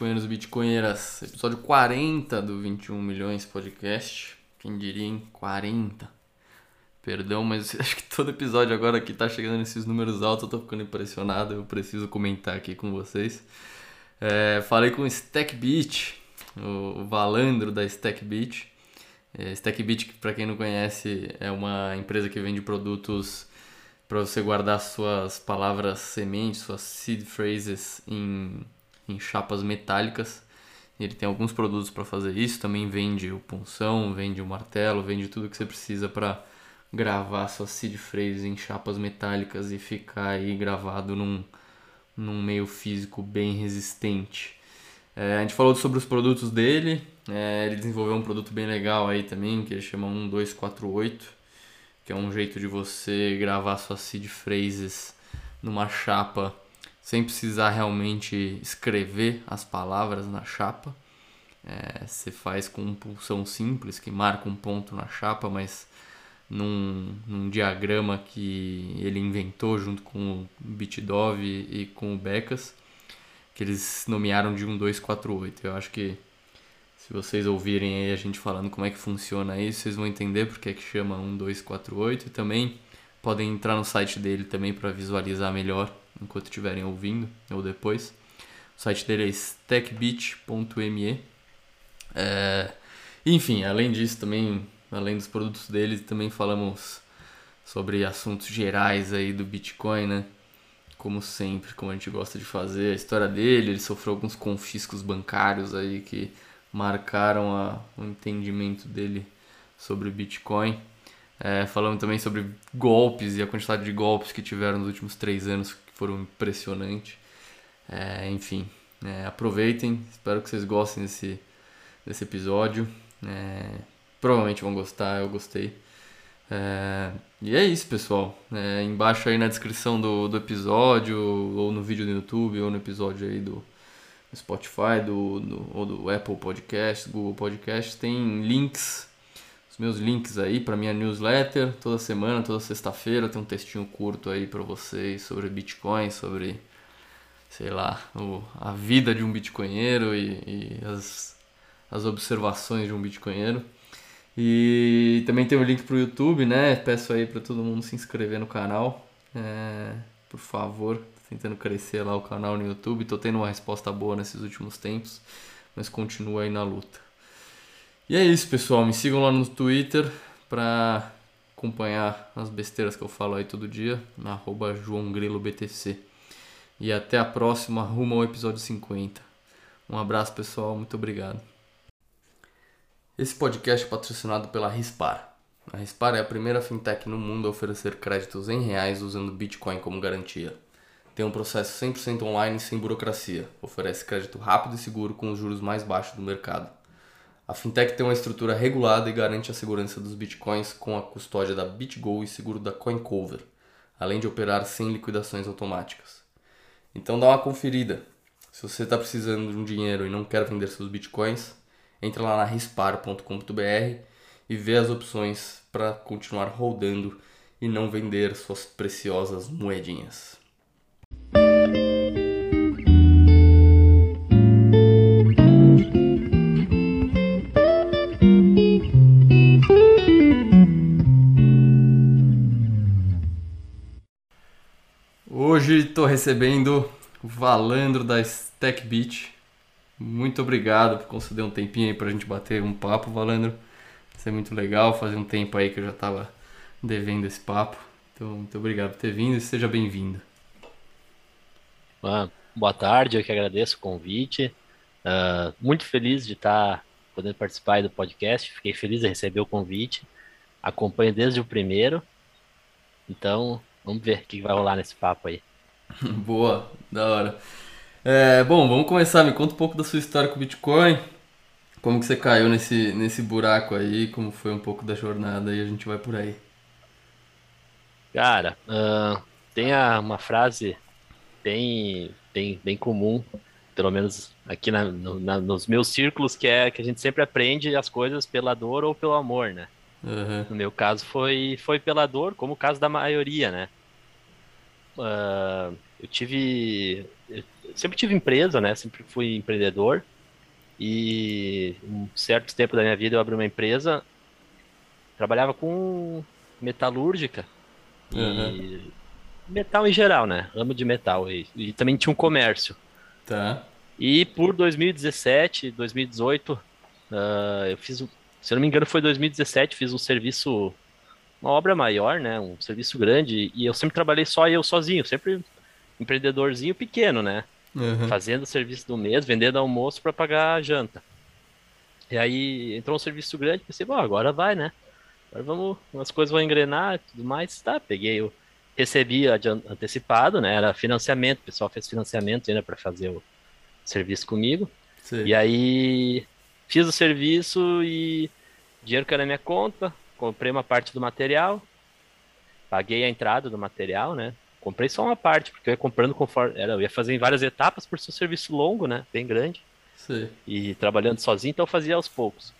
bitcoinheiros e bitcoinheiras. Episódio 40 do 21 Milhões Podcast. Quem diria em 40? Perdão, mas acho que todo episódio agora que tá chegando nesses números altos eu tô ficando impressionado. Eu preciso comentar aqui com vocês. É, falei com o Stackbit, o Valandro da Stackbit. É, Stackbit, para quem não conhece, é uma empresa que vende produtos para você guardar suas palavras sementes, suas seed phrases em, em chapas metálicas. Ele tem alguns produtos para fazer isso, também vende o punção, vende o martelo, vende tudo que você precisa para gravar suas seed phrases em chapas metálicas e ficar aí gravado num, num meio físico bem resistente. É, a gente falou sobre os produtos dele, é, ele desenvolveu um produto bem legal aí também, que ele chama 1248 que é um jeito de você gravar suas seed phrases numa chapa sem precisar realmente escrever as palavras na chapa. É, você faz com um pulsão simples que marca um ponto na chapa, mas num, num diagrama que ele inventou junto com o Bitdove e com o Becas, que eles nomearam de 1248. Eu acho que se vocês ouvirem aí a gente falando como é que funciona isso, vocês vão entender porque é que chama 1248 e também podem entrar no site dele também para visualizar melhor enquanto estiverem ouvindo ou depois. O site dele é stackbit.me. É, enfim, além disso também, além dos produtos dele, também falamos sobre assuntos gerais aí do Bitcoin, né? Como sempre, como a gente gosta de fazer, a história dele, ele sofreu alguns confiscos bancários aí que marcaram a, o entendimento dele sobre o Bitcoin. É, falamos também sobre golpes e a quantidade de golpes que tiveram nos últimos três anos, foram impressionantes. É, enfim, é, aproveitem, espero que vocês gostem desse, desse episódio. É, provavelmente vão gostar, eu gostei. É, e é isso, pessoal. É, embaixo aí na descrição do, do episódio, ou no vídeo do YouTube, ou no episódio aí do, do Spotify, do, do, ou do Apple Podcast, Google Podcast, tem links, os meus links aí para minha newsletter. Toda semana, toda sexta-feira tem um textinho curto aí para vocês sobre Bitcoin, sobre, sei lá, o, a vida de um bitcoinheiro e, e as, as observações de um bitcoinheiro. E também tem o link para o YouTube, né? Peço aí para todo mundo se inscrever no canal, é, por favor tentando crescer lá o canal no YouTube. Tô tendo uma resposta boa nesses últimos tempos, mas continuo aí na luta. E é isso, pessoal. Me sigam lá no Twitter para acompanhar as besteiras que eu falo aí todo dia, na arroba. E até a próxima, rumo ao episódio 50. Um abraço, pessoal. Muito obrigado. Esse podcast é patrocinado pela Rispar. A Rispar é a primeira fintech no mundo a oferecer créditos em reais usando Bitcoin como garantia. Tem um processo 100% online sem burocracia. Oferece crédito rápido e seguro com os juros mais baixos do mercado. A fintech tem uma estrutura regulada e garante a segurança dos bitcoins com a custódia da BitGo e seguro da CoinCover, além de operar sem liquidações automáticas. Então dá uma conferida. Se você está precisando de um dinheiro e não quer vender seus bitcoins, entre lá na rispar.com.br e vê as opções para continuar rodando e não vender suas preciosas moedinhas. Hoje estou recebendo o Valandro da Stack Beach. Muito obrigado por conceder um tempinho aí para a gente bater um papo, Valandro. Isso é muito legal, fazia um tempo aí que eu já estava devendo esse papo. Então, muito obrigado por ter vindo e seja bem-vindo. Ah, boa tarde, eu que agradeço o convite. Uh, muito feliz de estar podendo participar do podcast. Fiquei feliz de receber o convite. Acompanho desde o primeiro. Então, vamos ver o que vai rolar nesse papo aí. Boa, da hora. É, bom, vamos começar. Me conta um pouco da sua história com o Bitcoin. Como que você caiu nesse, nesse buraco aí? Como foi um pouco da jornada e a gente vai por aí. Cara, uh, tem a, uma frase bem, bem, bem comum, pelo menos aqui na, no, na, nos meus círculos, que é que a gente sempre aprende as coisas pela dor ou pelo amor, né? Uhum. No meu caso foi, foi pela dor, como o caso da maioria, né? Uh, eu tive. Eu, sempre tive empresa, né? Sempre fui empreendedor. E um certo tempo da minha vida eu abri uma empresa, trabalhava com metalúrgica Uhum. e metal em geral, né? Ramo de metal. E, e também tinha um comércio. Tá. E por 2017, 2018, ah, eu fiz, se eu não me engano, foi 2017, fiz um serviço, uma obra maior, né? Um serviço grande. E eu sempre trabalhei só eu sozinho, sempre empreendedorzinho pequeno, né? Uhum. Fazendo o serviço do mês, vendendo almoço para pagar a janta. E aí entrou um serviço grande, pensei, bom, agora vai, né? Agora vamos, as coisas vão engrenar e tudo mais. Tá, peguei, eu recebi antecipado, né? Era financiamento, o pessoal fez financiamento ainda para fazer o serviço comigo. Sei. E aí fiz o serviço e dinheiro caiu na minha conta, comprei uma parte do material, paguei a entrada do material, né? Comprei só uma parte, porque eu ia comprando conforme. Era, eu ia fazer em várias etapas por ser um serviço longo, né? Bem grande. Sei. E trabalhando sozinho, então eu fazia aos poucos.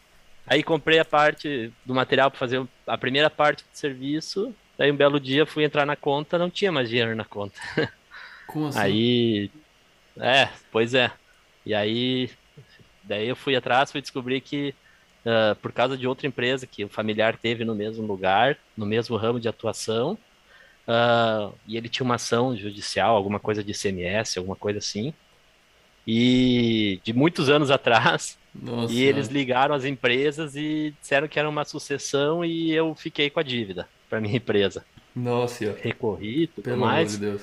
Aí comprei a parte do material para fazer a primeira parte do serviço. Daí um belo dia fui entrar na conta, não tinha mais dinheiro na conta. Como assim? Aí, é, pois é. E aí, daí eu fui atrás, fui descobrir que ah, por causa de outra empresa que o familiar teve no mesmo lugar, no mesmo ramo de atuação, ah, e ele tinha uma ação judicial, alguma coisa de ICMS, alguma coisa assim. E de muitos anos atrás, Nossa. e eles ligaram as empresas e disseram que era uma sucessão e eu fiquei com a dívida para minha empresa. Nossa. Recorri, tudo Pelo mais. amor de Deus.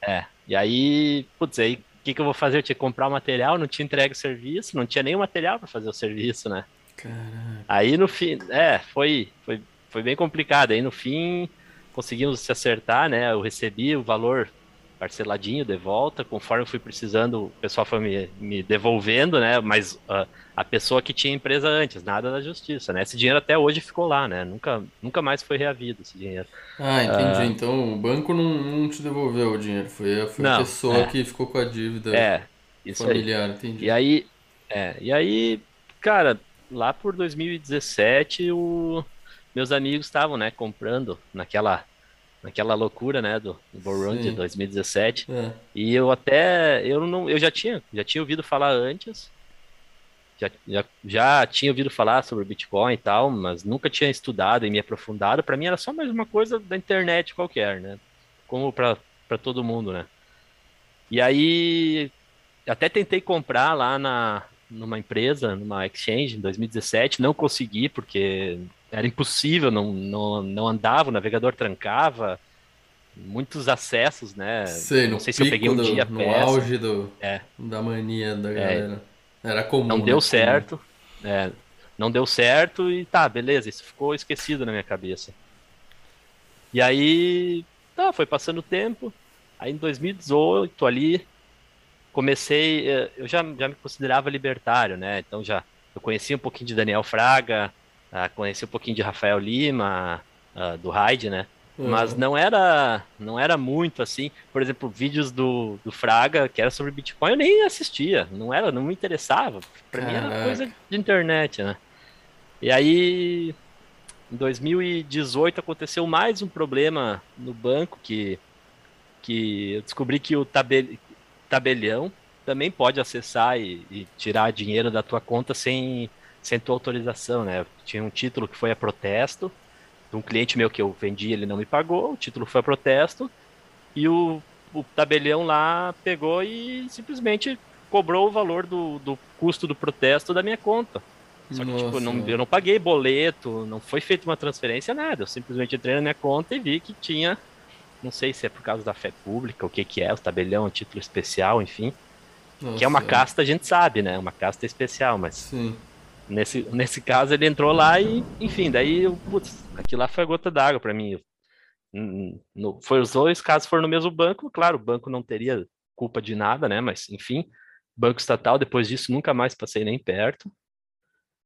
É, e aí, putz, aí o que que eu vou fazer? Eu tinha que comprar o material, não tinha entregue o serviço, não tinha o material para fazer o serviço, né? Caraca. Aí no fim, é, foi, foi, foi bem complicado. Aí no fim conseguimos se acertar, né? Eu recebi o valor parceladinho de volta, conforme eu fui precisando, o pessoal foi me, me devolvendo, né? Mas ah, a pessoa que tinha empresa antes, nada da justiça, né? Esse dinheiro até hoje ficou lá, né? Nunca, nunca mais foi reavido esse dinheiro. Ah, entendi. Então o banco não, não te devolveu o dinheiro. Foi, a- foi a Não, pessoa é. que ficou com a dívida É, isso aí. familiar, entendi. E aí, é, e aí, cara, lá por 2017, o, meus amigos estavam, né, comprando naquela, naquela loucura, né, do, do de Sim. 2017. É. E eu até, eu não, eu já tinha, já tinha ouvido falar antes, já, já, já tinha ouvido falar sobre Bitcoin e tal, mas nunca tinha estudado e me aprofundado. Para mim era só mais uma coisa da internet qualquer, né? Como para para todo mundo, né? E aí até tentei comprar lá na numa empresa, numa exchange em 2017, não consegui porque era impossível, não, não, não andava, o navegador trancava, muitos acessos, né? Sei, não sei se eu peguei um do- dia no péssimo. auge do, É. da mania da galera. Era comum, Não né? deu Comum. certo. é, não deu certo e tá, beleza, isso ficou esquecido na minha cabeça. E aí, tá, foi passando o tempo. Aí em 2018 ali, comecei, eh, eu já, já me considerava libertário, né? Então já, eu conhecia um pouquinho de Daniel Fraga, ah, conheci um pouquinho de Rafael Lima, ah, do Hyde, né? Mas Uhum. não era, não era muito assim. Por exemplo, vídeos do, do Fraga, que era sobre Bitcoin, eu nem assistia. Não era, não me interessava. Pra mim era coisa de internet, né? E aí, em 2018 aconteceu mais um problema no banco que, que eu descobri que o tabel, tabelião também pode acessar e, e tirar dinheiro da tua conta sem, sem tua autorização, né? Tinha um título que foi a protesto de um cliente meu que eu vendi, ele não me pagou, o título foi a protesto, e o, o tabelião lá pegou e simplesmente cobrou o valor do, do custo do protesto da minha conta. Só que, tipo, Nossa. não, eu não paguei boleto, não foi feita uma transferência, nada. Eu simplesmente entrei na minha conta e vi que tinha, não sei se é por causa da fé pública, o que que é, o tabelião, título especial, enfim. Que é uma Nossa, casta, a gente sabe, né? Uma casta especial, mas Sim. Nesse, nesse caso, ele entrou lá e, enfim, daí, putz, aquilo lá foi a gota d'água para mim. No- foi os dois casos foram no mesmo banco, claro, o banco não teria culpa de nada, né? Mas, enfim, banco estatal, depois disso, nunca mais passei nem perto.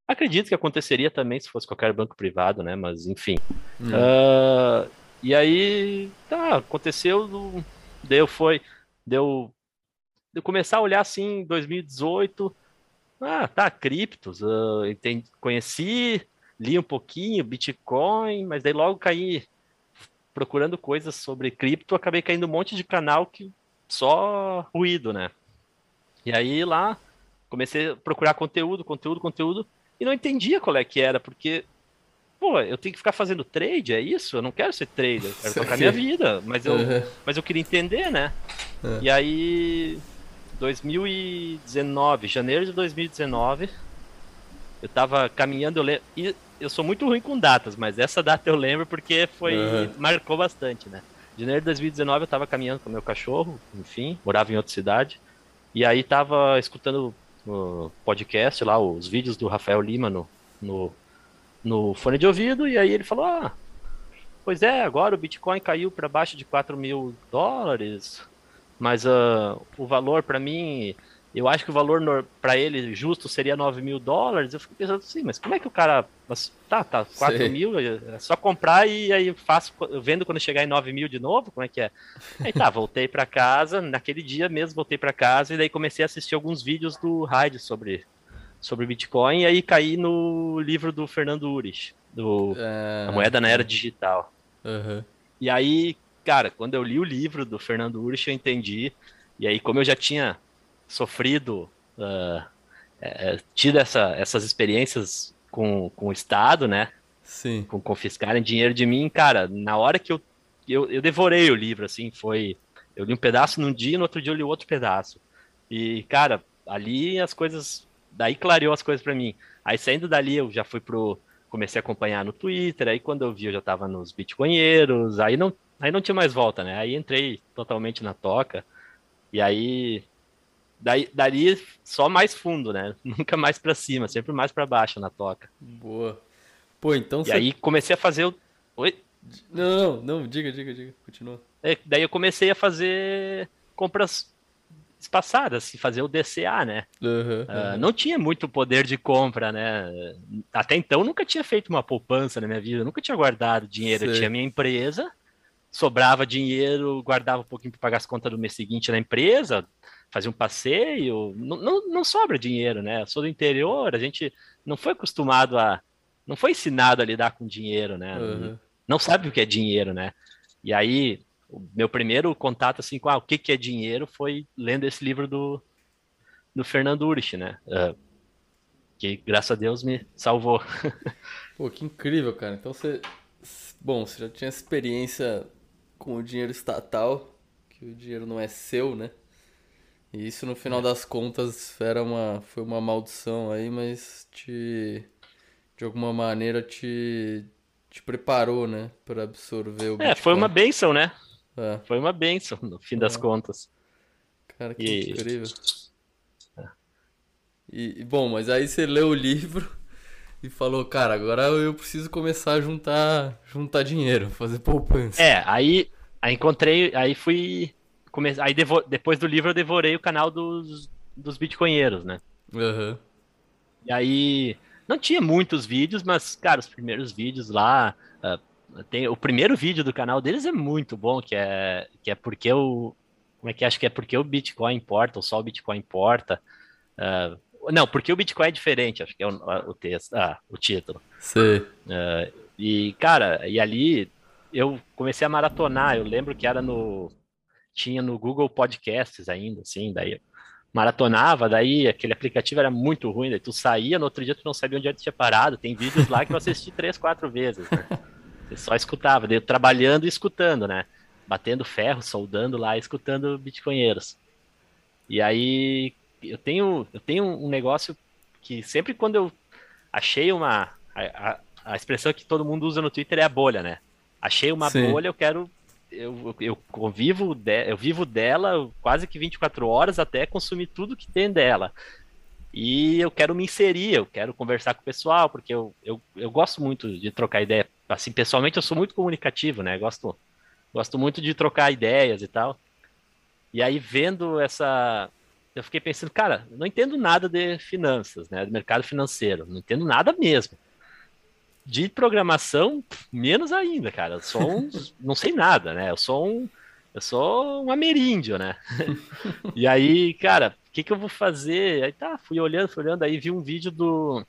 Acredito que aconteceria também se fosse qualquer banco privado, né? Mas, enfim. Hum. Ah, e aí, tá, aconteceu, deu, foi, deu, de eu começar a olhar assim em 2018, ah, tá, criptos, ah, entendi, conheci, li um pouquinho, Bitcoin, mas daí logo caí procurando coisas sobre cripto, acabei caindo um monte de canal que só ruído, né? E aí lá comecei a procurar conteúdo, conteúdo, conteúdo, e não entendia qual é que era, porque, pô, eu tenho que ficar fazendo trade, é isso? Eu não quero ser trader, eu quero tocar minha vida, mas eu, uhum. mas eu queria entender, né? Uhum. E aí, 2019, janeiro de 2019, eu tava caminhando, eu lembro, e eu sou muito ruim com datas, mas essa data eu lembro porque foi, uhum. marcou bastante, né? Janeiro de 2019 eu tava caminhando com meu cachorro, enfim, morava em outra cidade, e aí tava escutando no podcast lá, os vídeos do Rafael Lima no, no, no fone de ouvido, e aí ele falou: Ah, pois é, agora o Bitcoin caiu para baixo de 4 mil dólares, mas uh, o valor para mim eu acho que o valor para ele justo seria 9 mil dólares. Eu fico pensando assim, mas como é que o cara. Tá, tá, 4 Sei. mil, é só comprar e aí faço, vendo quando chegar em 9 mil de novo, como é que é? Aí tá, voltei para casa, naquele dia mesmo voltei para casa e daí comecei a assistir alguns vídeos do Hyde sobre, sobre Bitcoin e aí caí no livro do Fernando Urich, do é... A Moeda na Era Digital. Uhum. E aí, cara, quando eu li o livro do Fernando Urich, eu entendi. E aí, como eu já tinha sofrido, uh, é, tido essa, essas experiências com, com o Estado, né? Sim. Com confiscarem dinheiro de mim, cara, na hora que eu, eu, eu devorei o livro, assim, foi. Eu li um pedaço num dia, no outro dia eu li outro pedaço. E, cara, ali as coisas. Daí clareou as coisas para mim. Aí saindo dali, eu já fui pro. Comecei a acompanhar no Twitter, aí quando eu vi, eu já tava nos bitcoinheiros, aí não, aí não tinha mais volta, né? Aí entrei totalmente na toca. E aí Daí, dali só mais fundo, né? Nunca mais para cima, sempre mais para baixo na toca. Boa. Pô, então E você... aí comecei a fazer o. Oi? Não, não, não, diga, diga, diga, continua. É, daí eu comecei a fazer compras espaçadas, assim, fazer o DCA, né? Uhum, uh, Não tinha muito poder de compra, né? Até então nunca tinha feito uma poupança na minha vida, nunca tinha guardado dinheiro. Sei. Eu tinha minha empresa, sobrava dinheiro, guardava um pouquinho para pagar as contas do mês seguinte na empresa, fazer um passeio, não, não, não, sobra dinheiro, né? Eu sou do interior, a gente não foi acostumado a. Não foi ensinado a lidar com dinheiro, né? Uhum. Não sabe o que é dinheiro, né? E aí, o meu primeiro contato assim com ah, o que, que é dinheiro foi lendo esse livro do, do Fernando Urich, né? Uh, que graças a Deus me salvou. Pô, que incrível, cara. Então você. Bom, você já tinha experiência com o dinheiro estatal, que o dinheiro não é seu, né? E isso no final das contas era uma, foi uma maldição aí, mas te de alguma maneira te, te preparou, né, para absorver o É, Bitcoin. foi uma benção, né? É. Foi uma benção no fim é. das contas. Cara, que e... incrível. E, bom, mas aí você leu o livro e falou, cara, agora eu preciso começar a juntar, juntar dinheiro, fazer poupança. É, aí, aí encontrei, aí fui come... aí devo... depois do livro eu devorei o canal dos, dos bitcoinheiros, né? Uhum. E aí não tinha muitos vídeos, mas, cara, os primeiros vídeos lá. Uh, tem, o primeiro vídeo do canal deles é muito bom, que é, que é porque o. Como é que é? acho que é porque o Bitcoin importa, ou só o Bitcoin importa. Uh, não, porque o Bitcoin é diferente, acho que é o, o texto, ah, o título. Sim. Uh, e, cara, e ali eu comecei a maratonar, eu lembro que era no tinha no Google Podcasts ainda, assim, daí maratonava, daí aquele aplicativo era muito ruim, daí tu saía, no outro dia tu não sabia onde tu tinha parado, tem vídeos lá que eu assisti três, quatro vezes, né? Você só escutava, daí trabalhando e escutando, né? Batendo ferro, soldando lá, escutando bitcoinheiros. E aí eu tenho, eu tenho um negócio que sempre quando eu achei uma. A, a, a expressão que todo mundo usa no Twitter é a bolha, né? Achei uma Sim. bolha, eu quero eu, eu convivo, de, eu vivo dela quase que 24 horas até consumir tudo que tem dela. E eu quero me inserir, eu quero conversar com o pessoal, porque eu, eu, eu gosto muito de trocar ideia. Assim, pessoalmente eu sou muito comunicativo, né? Gosto, gosto muito de trocar ideias e tal. E aí, vendo essa. Eu fiquei pensando, cara, não entendo nada de finanças, né? Do mercado financeiro. Não entendo nada mesmo de programação, menos ainda, cara. Eu sou um. não sei nada, né? Eu sou um. Eu sou um ameríndio, né? e aí, cara, o que, que eu vou fazer? Aí tá, fui olhando, fui olhando, aí vi um vídeo do.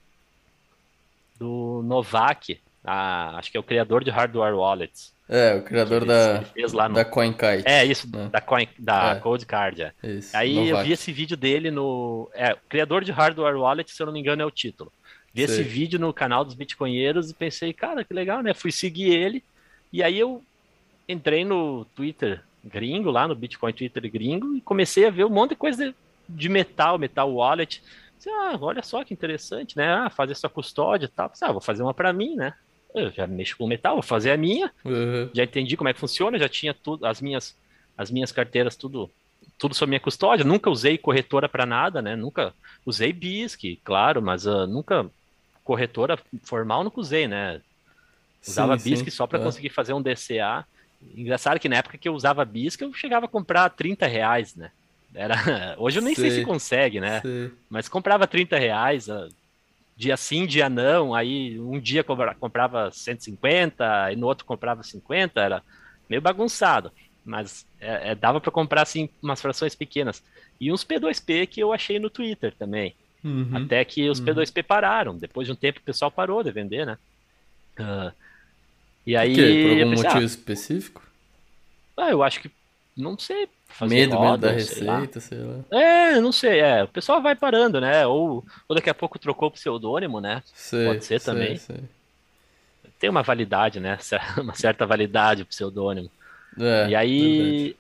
Do Novak, a, acho que é o criador de hardware wallets. É, o criador da, fez lá no... da CoinKite. É, isso, né? da, Coin, da é. Card. É. Isso, Aí eu vi esse vídeo dele no. É, criador de hardware wallet, se eu não me engano, é o título. Vi Sei. esse vídeo no canal dos Bitcoinheiros e pensei, cara, que legal, né? Fui seguir ele. E aí eu entrei no Twitter gringo, lá no Bitcoin Twitter gringo, e comecei a ver um monte de coisa de, metal, metal wallet. Ah, olha só que interessante, né? Ah, fazer sua custódia e tal. Ah, vou fazer uma para mim, né? Eu já mexo com metal, vou fazer a minha. Uhum. Já entendi como é que funciona, já tinha tudo, as minhas, as minhas carteiras tudo, tudo sob minha custódia. Nunca usei corretora para nada, né? Nunca usei BISC, claro, mas uh, nunca corretora formal nunca usei, né? Usava sim, BISC sim. só para é. conseguir fazer um DCA. Engraçado que na época que eu usava BISC, eu chegava a comprar 30 reais, né? Era... Hoje eu nem sei, sei se consegue, né? Sei. Mas comprava 30 reais, dia sim, dia não. Aí um dia comprava 150, e no outro comprava 50, era meio bagunçado. Mas é, é, dava para comprar assim umas frações pequenas. E uns P2P que eu achei no Twitter também. Uhum, Até que os uhum. P2P pararam. Depois de um tempo o pessoal parou de vender, né? Uh, e aí. Por, quê? Por algum pensei, motivo ah, específico? Ah, eu acho que. Não sei. Medo, roda, medo da receita, sei lá. sei lá. É, não sei. É, o pessoal vai parando, né? Ou, ou daqui a pouco trocou pro pseudônimo, né? Sei, Pode ser sei, também. Sei. Tem uma validade, né? Uma certa validade o pseudônimo. É, e aí. Verdade.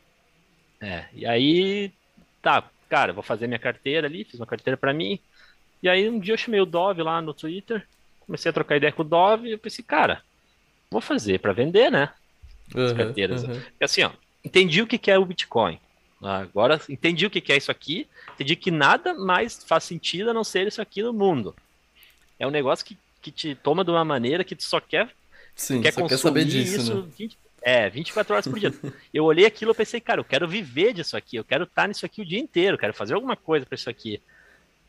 É, e aí. Tá, cara, vou fazer minha carteira ali, fiz uma carteira para mim. E aí um dia eu chamei o Dove lá no Twitter, comecei a trocar ideia com o Dove e eu pensei, cara, vou fazer para vender, né? As uhum, carteiras. Uhum. E assim, ó, entendi o que é o Bitcoin. Agora entendi o que é isso aqui, entendi que nada mais faz sentido a não ser isso aqui no mundo. É um negócio que, que te toma de uma maneira que tu só quer, Sim, quer só quer saber disso, isso né? 20, é, 24 horas por dia. eu olhei aquilo e pensei, cara, eu quero viver disso aqui, eu quero estar nisso aqui o dia inteiro, quero fazer alguma coisa para isso aqui.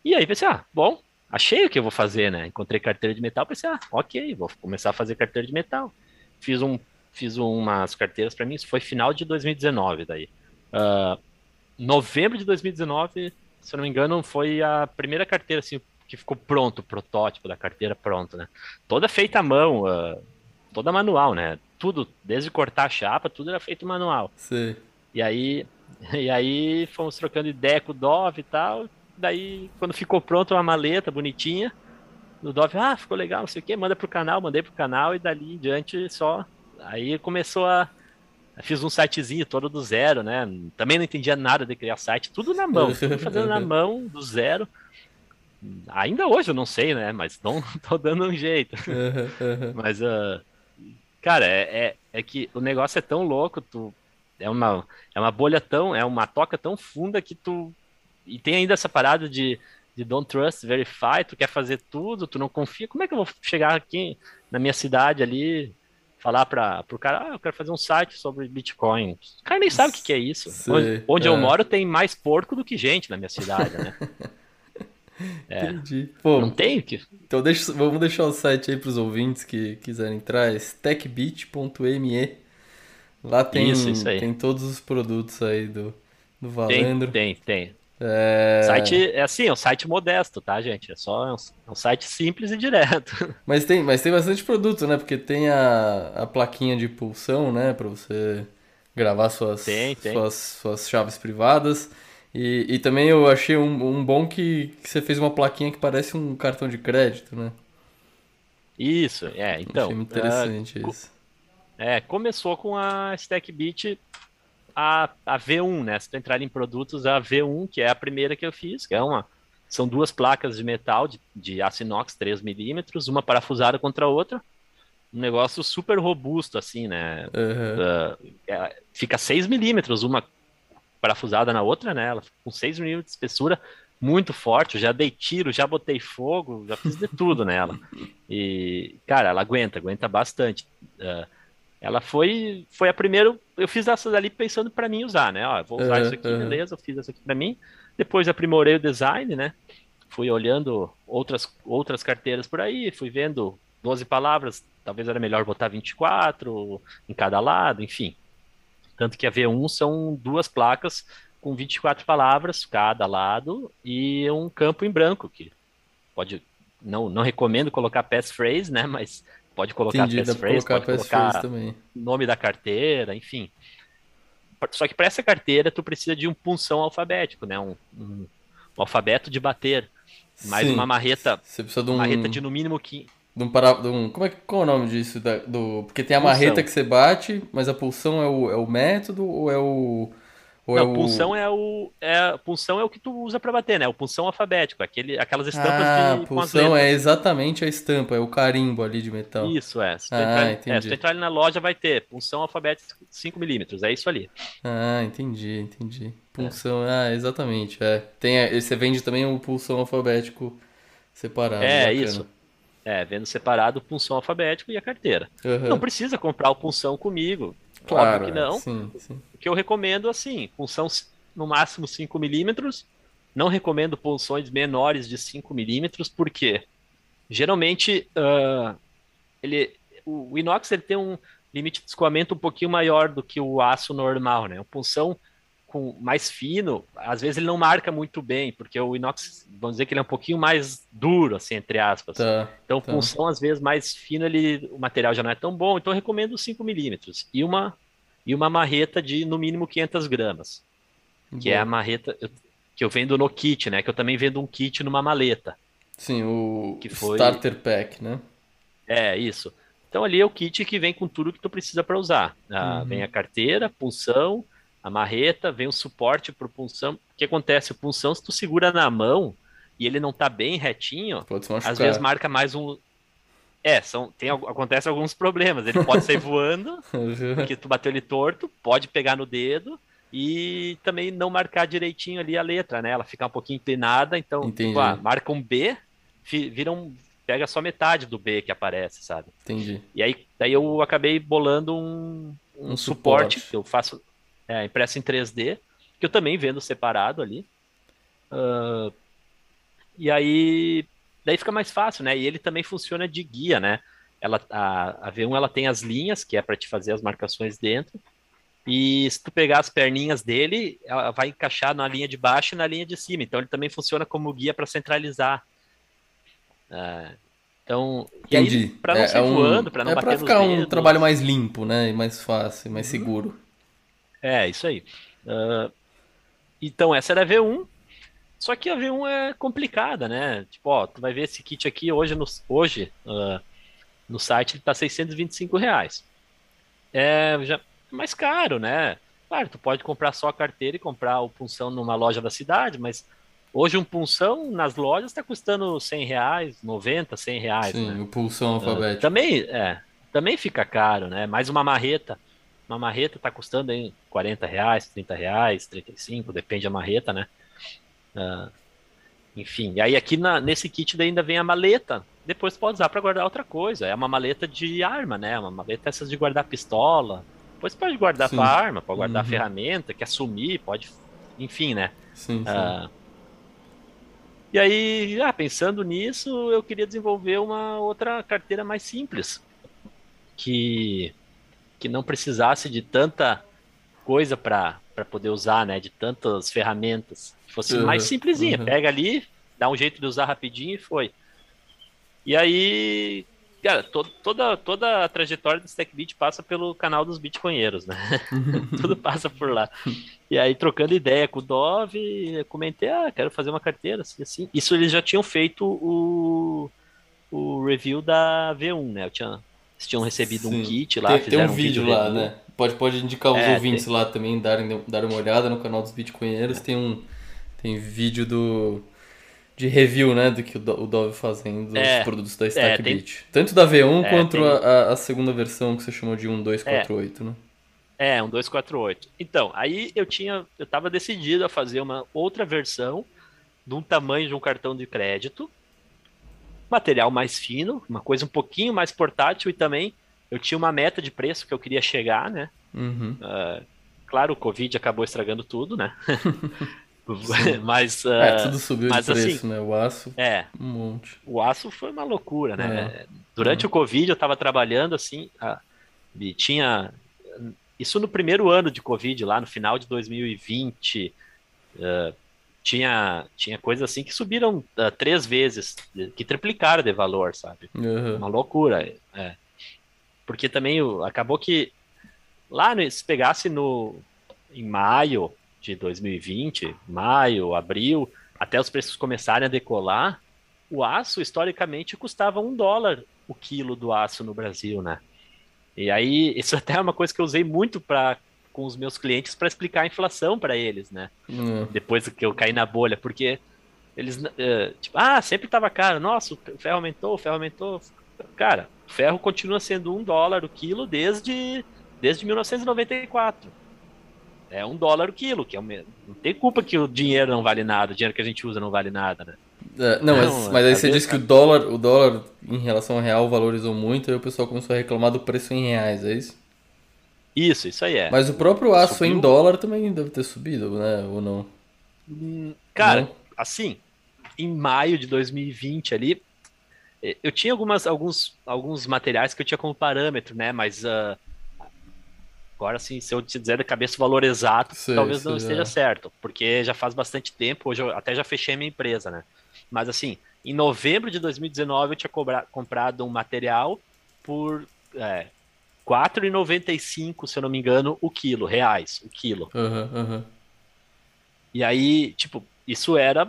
E aí pensei, ah, bom, achei o que eu vou fazer, né? Encontrei carteira de metal, pensei, ah, ok, vou começar a fazer carteira de metal. Fiz, um, fiz umas carteiras para mim, isso foi final de 2019 daí. Uh, novembro de 2019, se eu não me engano, foi a primeira carteira assim que ficou pronto, o protótipo da carteira pronto, né? Toda feita à mão, uh, toda manual, né? Tudo, desde cortar a chapa, tudo era feito manual. Sim. E aí, e aí fomos trocando ideia com o Dove e tal. Daí, quando ficou pronto uma maleta bonitinha, o Dove, ah, ficou legal, não sei o que, manda pro canal, mandei pro canal e dali em diante só. Aí começou a. Fiz um sitezinho todo do zero, né? Também não entendia nada de criar site, tudo na mão, tudo fazendo na mão, do zero. Ainda hoje eu não sei, né? Mas não tô dando um jeito. Mas, uh, cara, é, é, é, que o negócio é tão louco, tu, é, uma, é uma bolha tão, é uma toca tão funda que tu e tem ainda essa parada de, de don't trust, verify, tu quer fazer tudo, tu não confia. Como é que eu vou chegar aqui na minha cidade ali, falar para o cara, ah, eu quero fazer um site sobre Bitcoin. O cara nem sabe o que, que é isso. Sei, onde, onde é. eu moro tem mais porco do que gente na minha cidade, né? É, Entendi. Pô, não tem que. Então deixa, vamos deixar o site aí para os ouvintes que quiserem entrar, é stackbit.me. Lá tem, isso, isso tem todos os produtos aí do, do Valendro. Tem, tem, tem. É... Site é assim, é um site modesto, tá, gente? É só é um, é um, site simples e direto. Mas tem, mas tem bastante produto, né? Porque tem a, a plaquinha de pulsão, né? Para você gravar suas, tem, tem. Suas, suas chaves privadas. E, e também eu achei um, um bom que, que você fez uma plaquinha que parece um cartão de crédito, né? Isso, é, então. Achei muito interessante uh, isso. É, começou com a StackBit a, a V1, né? Se tu entrar em produtos, a V1, que é a primeira que eu fiz, que é uma. São duas placas de metal de, de aço inox 3 milímetros, uma parafusada contra a outra. Um negócio super robusto, assim, né? Uhum. Uh, é, fica 6 milímetros, uma parafusada na outra, né? Ela com 6 milímetros de espessura, muito forte. Eu já dei tiro, já botei fogo, já fiz de tudo nela. E, cara, ela aguenta, aguenta bastante. Uh, ela foi foi a primeira. Eu fiz essa dali pensando para mim usar, né? Ó, vou usar uhum, isso aqui, uhum. beleza, eu fiz essa aqui para mim. Depois aprimorei o design, né? Fui olhando outras, outras carteiras por aí, fui vendo 12 palavras, talvez era melhor botar 24 em cada lado, enfim. Tanto que a V1 são duas placas com 24 palavras cada lado e um campo em branco, que pode. Não, não recomendo colocar passphrase, né? Mas pode colocar Entendi, dá passphrase, pra colocar pode passphrase colocar também. nome da carteira, enfim. Só que para essa carteira tu precisa de um punção alfabético, né? Um, um- um alfabeto de bater. Mais Sim. uma marreta, Você precisa de um, marreta de no mínimo que de um para... de um... Como é que... Qual é o nome disso? Da... Do... Porque tem a Pulsão. marreta que você bate, mas a pulsão é o, é o método ou é o... Ou é Não, o... punção é o é punção é o que tu usa para bater, né? O punção alfabético, aquele aquelas estampas Ah, de com as pulsão é exatamente a estampa, é o carimbo ali de metal. Isso é. Se tu, Ah, entrar, é, entendi. se tu entrar ali na loja vai ter punção alfabético 5 milímetros, é isso ali. Ah, entendi, entendi. É. Pulsão, ah, exatamente, é. Tem, a- você vende também o pulsão alfabético separado. é bacana. isso. É, vendo separado o punção alfabético e a carteira. Aham. Não precisa comprar o punção comigo. Claro, Óbvio que é, não. Sim, sim. O que eu recomendo assim, punção no máximo 5 milímetros. Não recomendo punções menores de 5 milímetros, porque geralmente ah, ele, o, o inox ele tem um limite de escoamento um pouquinho maior do que o aço normal, né? Um punção com mais fino, às vezes ele não marca muito bem, porque o inox, vamos dizer que ele é um pouquinho mais duro, assim, entre aspas. Tá. Então, Tá. punção, às vezes, mais fino, ele, o material já não é tão bom, então eu recomendo 5 milímetros. E uma, e uma marreta de, no mínimo, 500 gramas, que é a marreta eu- que eu vendo no kit, né? Que eu também vendo um kit numa maleta. Sim, o que foi- Starter Pack, né? É, isso. Então, ali é o kit que vem com tudo que tu precisa para usar. Ah, Uhum. Vem a carteira, punção, a marreta, vem o suporte para punção. O que acontece? O punção, se tu segura na mão e ele não tá bem retinho, às vezes marca mais um... É, são, tem, acontece alguns problemas. Ele pode sair voando, porque tu bateu ele torto, pode pegar no dedo e também não marcar direitinho ali a letra, né? Ela fica um pouquinho inclinada, então, tipo, ah, marca um B, vira um, pega só metade do B que aparece, sabe? Entendi. E aí daí eu acabei bolando um, um Um suporte, suporte. que eu faço é, impresso em 3D, que eu também vendo separado ali. Ah, e aí daí fica mais fácil, né? E ele também funciona de guia, né? Ela, a, a V1 ela tem as linhas, que é para te fazer as marcações dentro. E se tu pegar as perninhas dele, ela vai encaixar na linha de baixo e na linha de cima. Então ele também funciona como guia para centralizar. Ah, então, e aí, Entendi. para não é, sair é um, voando, para não é bater pra ficar um dedos. Uhum. trabalho mais limpo, né? E mais fácil, mais seguro. É, isso aí. Ah, então, essa era a V1. Só que a V1 é complicada, né? Tipo, ó, tu vai ver esse kit aqui hoje no, hoje, ah, no site ele tá 625 reais. É já mais caro, né? Claro, tu pode comprar só a carteira e comprar o punção numa loja da cidade, mas hoje um punção nas lojas está custando 100 reais, 90, 100 reais, Sim, né? o pulsão Ah, alfabético. Também, é, também fica caro, né? Mais uma marreta. Uma marreta tá custando aí 40 reais, 30 reais, 35, depende da marreta, né? Ah, enfim, e aí aqui na- nesse kit ainda vem a maleta. Depois pode usar para guardar outra coisa. É uma maleta de arma, né? Uma maleta essas de guardar pistola. Depois pode guardar tua arma, pode guardar Uhum. ferramenta, quer sumir, pode. Enfim, né? Sim, sim. Ah, e aí, ah, pensando nisso, eu queria desenvolver uma outra carteira mais simples, que, que não precisasse de tanta coisa para poder usar, né? De tantas ferramentas. Que fosse Uhum, mais simplesinha. uhum. Pega ali, dá um jeito de usar rapidinho e foi. E aí, cara, to- toda, toda a trajetória do Stack Beat passa pelo canal dos Bitcoinheiros, né? Tudo passa por lá. E aí, trocando ideia com o Dove, comentei, ah, quero fazer uma carteira, assim, assim. Isso eles já tinham feito o, o review da V1, né? Eu tinha, eles tinham recebido um Sim. kit lá, tem, tem fizeram um vídeo lá, review. né? Pode, pode indicar os É, ouvintes lá também, darem, darem uma olhada no canal dos Bitcoinheiros. Tem um tem vídeo do de review, né? Do que o Do- o Dove fazendo dos É, produtos da Stackbit. tem- Tanto da V1 É, quanto tem- a, a- segunda versão que você chamou de 1248, né? É, um 248. Então, aí eu tinha, eu tava decidido a fazer uma outra versão de um tamanho de um cartão de crédito, material mais fino, uma coisa um pouquinho mais portátil e também eu tinha uma meta de preço que eu queria chegar, né? Uhum. Ah, claro, o Covid acabou estragando tudo, né? mas É, ah, tudo subiu de mas preço, assim- né? O aço, é, um monte. o aço foi uma loucura, né? É. Durante o Covid eu estava trabalhando assim, a- e tinha isso no primeiro ano de Covid, lá no final de 2020, eh, tinha tinha coisas assim que subiram ah, três vezes, que triplicaram de valor, sabe? Uhum. Uma loucura. É. Porque também o, acabou que lá, no, se pegasse no em maio de 2020, maio, abril, até os preços começarem a decolar, o aço historicamente custava um dólar o quilo do aço no Brasil, né? E aí, isso até é uma coisa que eu usei muito para com os meus clientes para explicar a inflação para eles, né? Hum. Depois que eu caí na bolha, porque eles, uh, tipo, ah, sempre estava caro, nossa, o ferro aumentou, o ferro aumentou. Cara, o ferro continua sendo um dólar o quilo desde, desde 1994. É um dólar o quilo, que é um, não tem culpa que o dinheiro não vale nada, o dinheiro que a gente usa não vale nada, né? É, não, mas, não, mas aí você disse que o dólar, o dólar em relação ao real valorizou muito, e o pessoal começou a reclamar do preço em reais, é isso? Isso, isso aí é. Mas o próprio aço Subiu. em dólar também deve ter subido, né? Ou não? Hum, cara, não? assim, em maio de 2020 ali, eh, eu tinha algumas, alguns, alguns materiais que eu tinha como parâmetro, né? Mas uh, agora, assim, se eu te dizer da cabeça o valor exato, sei, talvez sei, não esteja é. certo, porque já faz bastante tempo, hoje eu até já fechei minha empresa, né? Mas assim, em novembro de 2019 eu tinha cobra, comprado um material por é, 4,95, se eu não me engano, o quilo, reais, o quilo. Uhum, uhum. E aí, tipo, isso era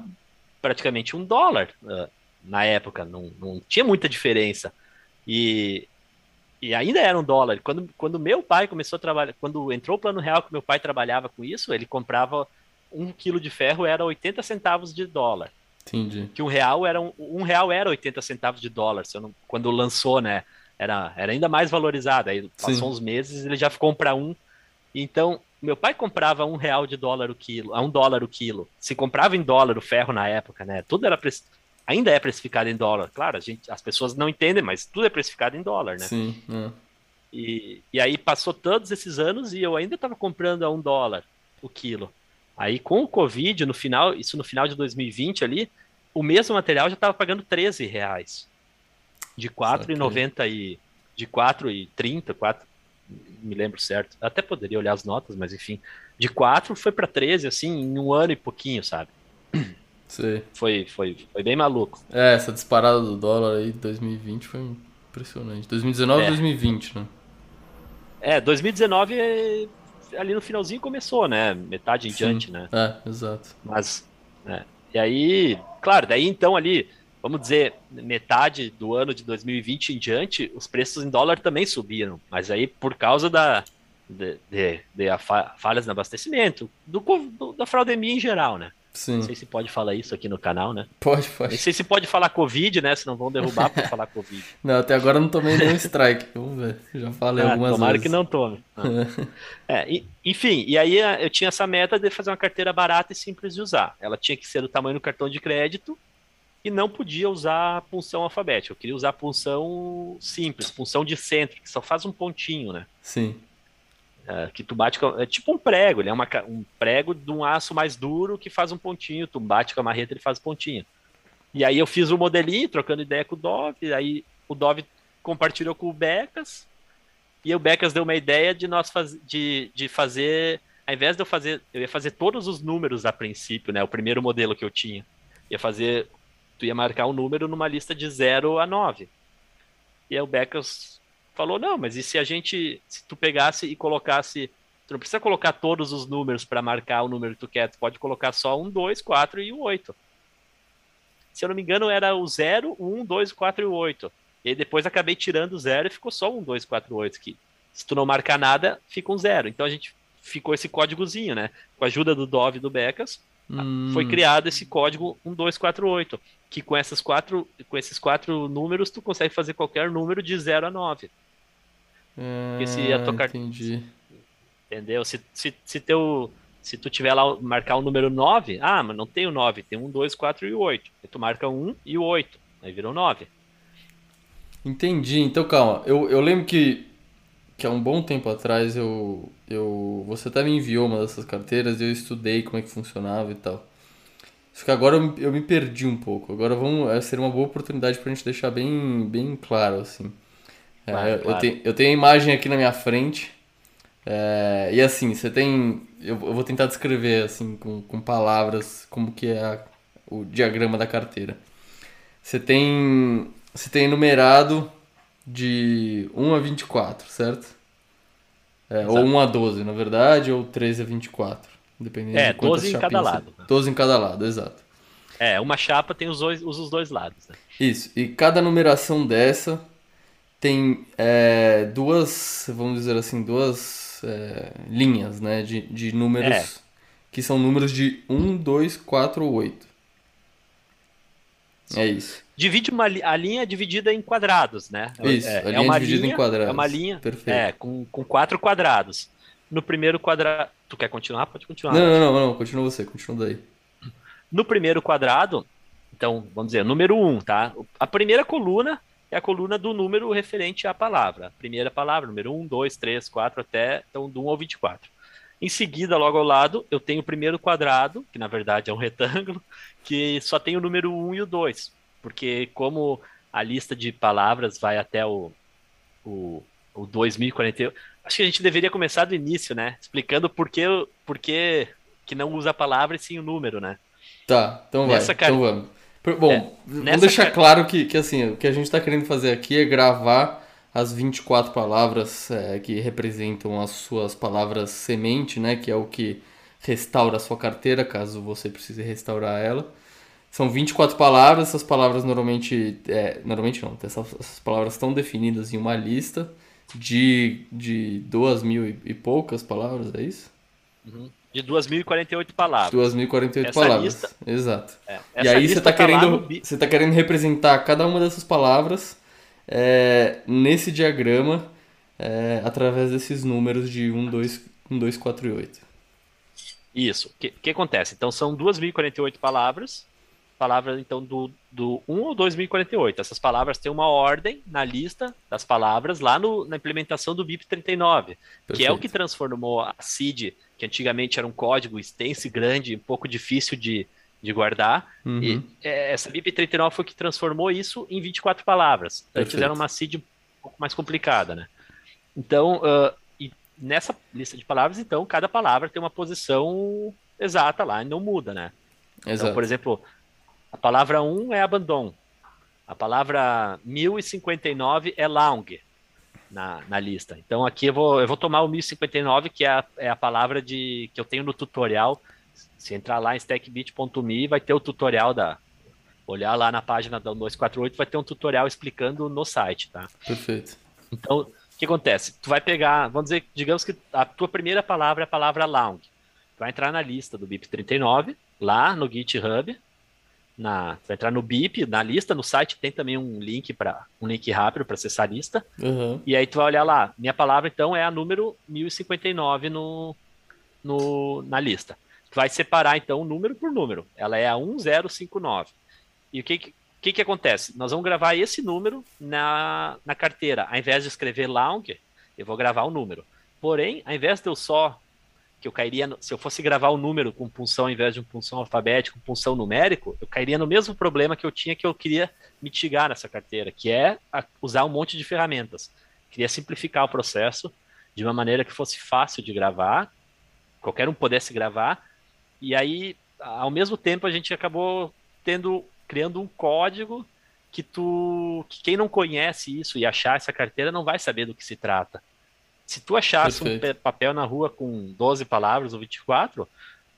praticamente um dólar uh, na época, não, não tinha muita diferença. E, e ainda era um dólar. Quando, quando meu pai começou a trabalhar, quando entrou o plano real que meu pai trabalhava com isso, ele comprava um quilo de ferro era 80 centavos de dólar. Entendi. Que um real era um, um real era 80 centavos de dólar, não, quando lançou, né? Era, era ainda mais valorizado. Aí passou Sim. uns meses ele já ficou para um. Então, meu pai comprava um real de dólar o quilo, a um dólar o quilo. Se comprava em dólar o ferro na época, né? Tudo era ainda é precificado em dólar. Claro, a gente, as pessoas não entendem, mas tudo é precificado em dólar, né? Sim. É. E, e aí passou todos esses anos e eu ainda estava comprando a um dólar o quilo. Aí com o Covid, no final, isso no final de 2020 ali, o mesmo material já estava pagando 13 reais. De 4,90 e de 4,30, 4, me lembro certo. Até poderia olhar as notas, mas enfim, de 4 foi para 13 assim em um ano e pouquinho, sabe? Sim. Foi, foi, foi bem maluco. É, essa disparada do dólar aí de 2020 foi impressionante. 2019 e é. 2020, né? É, 2019 ali no finalzinho começou, né? Metade em Sim. diante, né? É, exato. Mas, é. E aí, claro, daí então ali, vamos dizer, metade do ano de 2020 em diante, os preços em dólar também subiram. Mas aí por causa da, de, de, de falhas no abastecimento, do, do, da fraudemia em geral, né? Sim. Não sei se pode falar isso aqui no canal, né? Pode, pode. Não sei se pode falar Covid, né? Se não vão derrubar por falar Covid. Não, até agora não tomei nenhum strike. Vamos ver. Já falei ah, algumas tomara vezes. que não tome. é, e, enfim, e aí ah, eu tinha essa meta de fazer uma carteira barata e simples de usar. Ela tinha que ser do tamanho do cartão de crédito e não podia usar punção alfabética. Eu queria usar punção simples, punção de centro, que só faz um pontinho, né? Sim. É, que tu bate com, é tipo um prego, ele é uma, um prego de um aço mais duro que faz um pontinho, tu bate com a marreta ele faz pontinho. E aí eu fiz o modelinho, trocando ideia com o Dove, aí o Dove compartilhou com o Becas, e o Becas deu uma ideia de nós faz, de, de fazer, ao invés de eu fazer, eu ia fazer todos os números a princípio, né, o primeiro modelo que eu tinha, ia fazer, tu ia marcar um número numa lista de 0 a 9. E aí o Becas falou: não, mas e se a gente, se tu pegasse e colocasse, tu não precisa colocar todos os números para marcar o número que tu quer, tu pode colocar só um, dois, quatro e o oito. Se eu não me engano, era o 0, 1, 2, 4 e o 8. E depois acabei tirando o 0 e ficou só um, 2, 4, 8 aqui. Se tu não marcar nada, fica um 0. Então a gente ficou esse códigozinho, né? Com a ajuda do Dove e do Becas, hum. foi criado esse código 1248, que com essas quatro, com esses quatro números tu consegue fazer qualquer número de 0 a 9. Porque se a tua carta. Entendi. Entendeu? Se, se, se, teu, se tu tiver lá, marcar o número 9, ah, mas não tem o 9, tem um, 2, 4 e o 8. Aí tu marca 1 e o 8. Aí virou 9. Entendi. Então calma. Eu, eu lembro que, que há um bom tempo atrás eu, eu. Você até me enviou uma dessas carteiras e eu estudei como é que funcionava e tal. Só que agora eu, eu me perdi um pouco. Agora vamos. Ser uma boa oportunidade pra gente deixar bem, bem claro, assim. É, claro, eu, claro. Eu, tenho, eu tenho a imagem aqui na minha frente. É, e assim, você tem. Eu, eu, vou tentar descrever assim com, com palavras como que é a, o diagrama da carteira. Você tem. Você tem enumerado de 1 a 24, certo? É, ou 1 a 12, na verdade, ou 13 a 24. Dependendo é, de quantas 12 em cada lado. Você... 12 em cada lado, exato. É, uma chapa tem os dois, os dois lados. Né? Isso, e cada numeração dessa tem é, duas, vamos dizer assim, duas é, linhas né, de, de números é. que são números de 1, 2, 4 ou 8. É isso. Divide uma, a linha é dividida em quadrados, né? Isso, é, a linha é uma dividida linha, em quadrados. É uma linha Perfeito. É, com, com quatro quadrados. No primeiro quadrado. Tu quer continuar? Pode continuar. Não, não, não, não, continua você, continua daí. No primeiro quadrado, então, vamos dizer, número 1, um, tá? A primeira coluna é a coluna do número referente à palavra. Primeira palavra, número 1, 2, 3, 4, até então, do 1 ao 24. Em seguida, logo ao lado, eu tenho o primeiro quadrado, que na verdade é um retângulo, que só tem o número 1 e o 2. Porque como a lista de palavras vai até o, o, o 2048, acho que a gente deveria começar do início, né? Explicando por que, por que, que não usa a palavra e sim o número, né? Tá, então vai, então vamos. Bom, é, vamos deixar car... claro que, que assim, o que a gente está querendo fazer aqui é gravar as 24 palavras é, que representam as suas palavras semente, né? Que é o que restaura a sua carteira, caso você precise restaurar ela. São 24 palavras, essas palavras normalmente. É, normalmente não, essas, essas, palavras estão definidas em uma lista de, de duas mil e, e poucas palavras, é isso? Uhum. De 2.048 palavras. 2.048 palavras. Lista, Exato. É, e aí você está tá querendo, você tá querendo representar cada uma dessas palavras é, nesse diagrama é, através desses números de 1, 2, 1, 2, 4 e 8. Isso. O que, que acontece? Então são 2.048 palavras. Palavras, então, do, do 1 ou 2048. Essas palavras têm uma ordem na lista das palavras lá no, na implementação do BIP 39, Perfeito. que é o que transformou a CID que antigamente era um código extenso e grande, um pouco difícil de, de guardar. Uhum. E é, essa BIP39 foi que transformou isso em 24 palavras. Antes era uma seed um pouco mais complicada, né? Então, uh, e nessa lista de palavras, então, cada palavra tem uma posição exata lá e não muda, né? Exato. Então, por exemplo, a palavra 1 é abandon. A palavra 1059 é long na, na lista. Então aqui eu vou, eu vou tomar o 1059, que é a, é a palavra de, que eu tenho no tutorial. Se entrar lá em stackbit.me, vai ter o tutorial da. Olhar lá na página da 248, vai ter um tutorial explicando no site, tá? Perfeito. Então, o que acontece? Tu vai pegar, vamos dizer, digamos que a tua primeira palavra é a palavra long. Tu vai entrar na lista do BIP39, lá no GitHub, na, vai entrar no BIP, na lista, no site tem também um link para um link rápido para acessar a lista. Uhum. E aí tu vai olhar lá, minha palavra então é a número 1059 no, no, na lista. Tu vai separar então número por número. Ela é a 1059. E o que, que, que acontece? Nós vamos gravar esse número na, na carteira. Ao invés de escrever long, eu vou gravar o número. Porém, ao invés de eu só que eu cairia, no, se eu fosse gravar o um número com punção ao invés de um punção alfabético, punção numérico, eu cairia no mesmo problema que eu tinha que eu queria mitigar nessa carteira, que é usar um monte de ferramentas. Queria simplificar o processo de uma maneira que fosse fácil de gravar, qualquer um pudesse gravar, e aí, ao mesmo tempo, a gente acabou tendo, criando um código que tu, que quem não conhece isso e achar essa carteira não vai saber do que se trata. Se tu achasse Perfeito. um papel na rua com 12 palavras ou 24,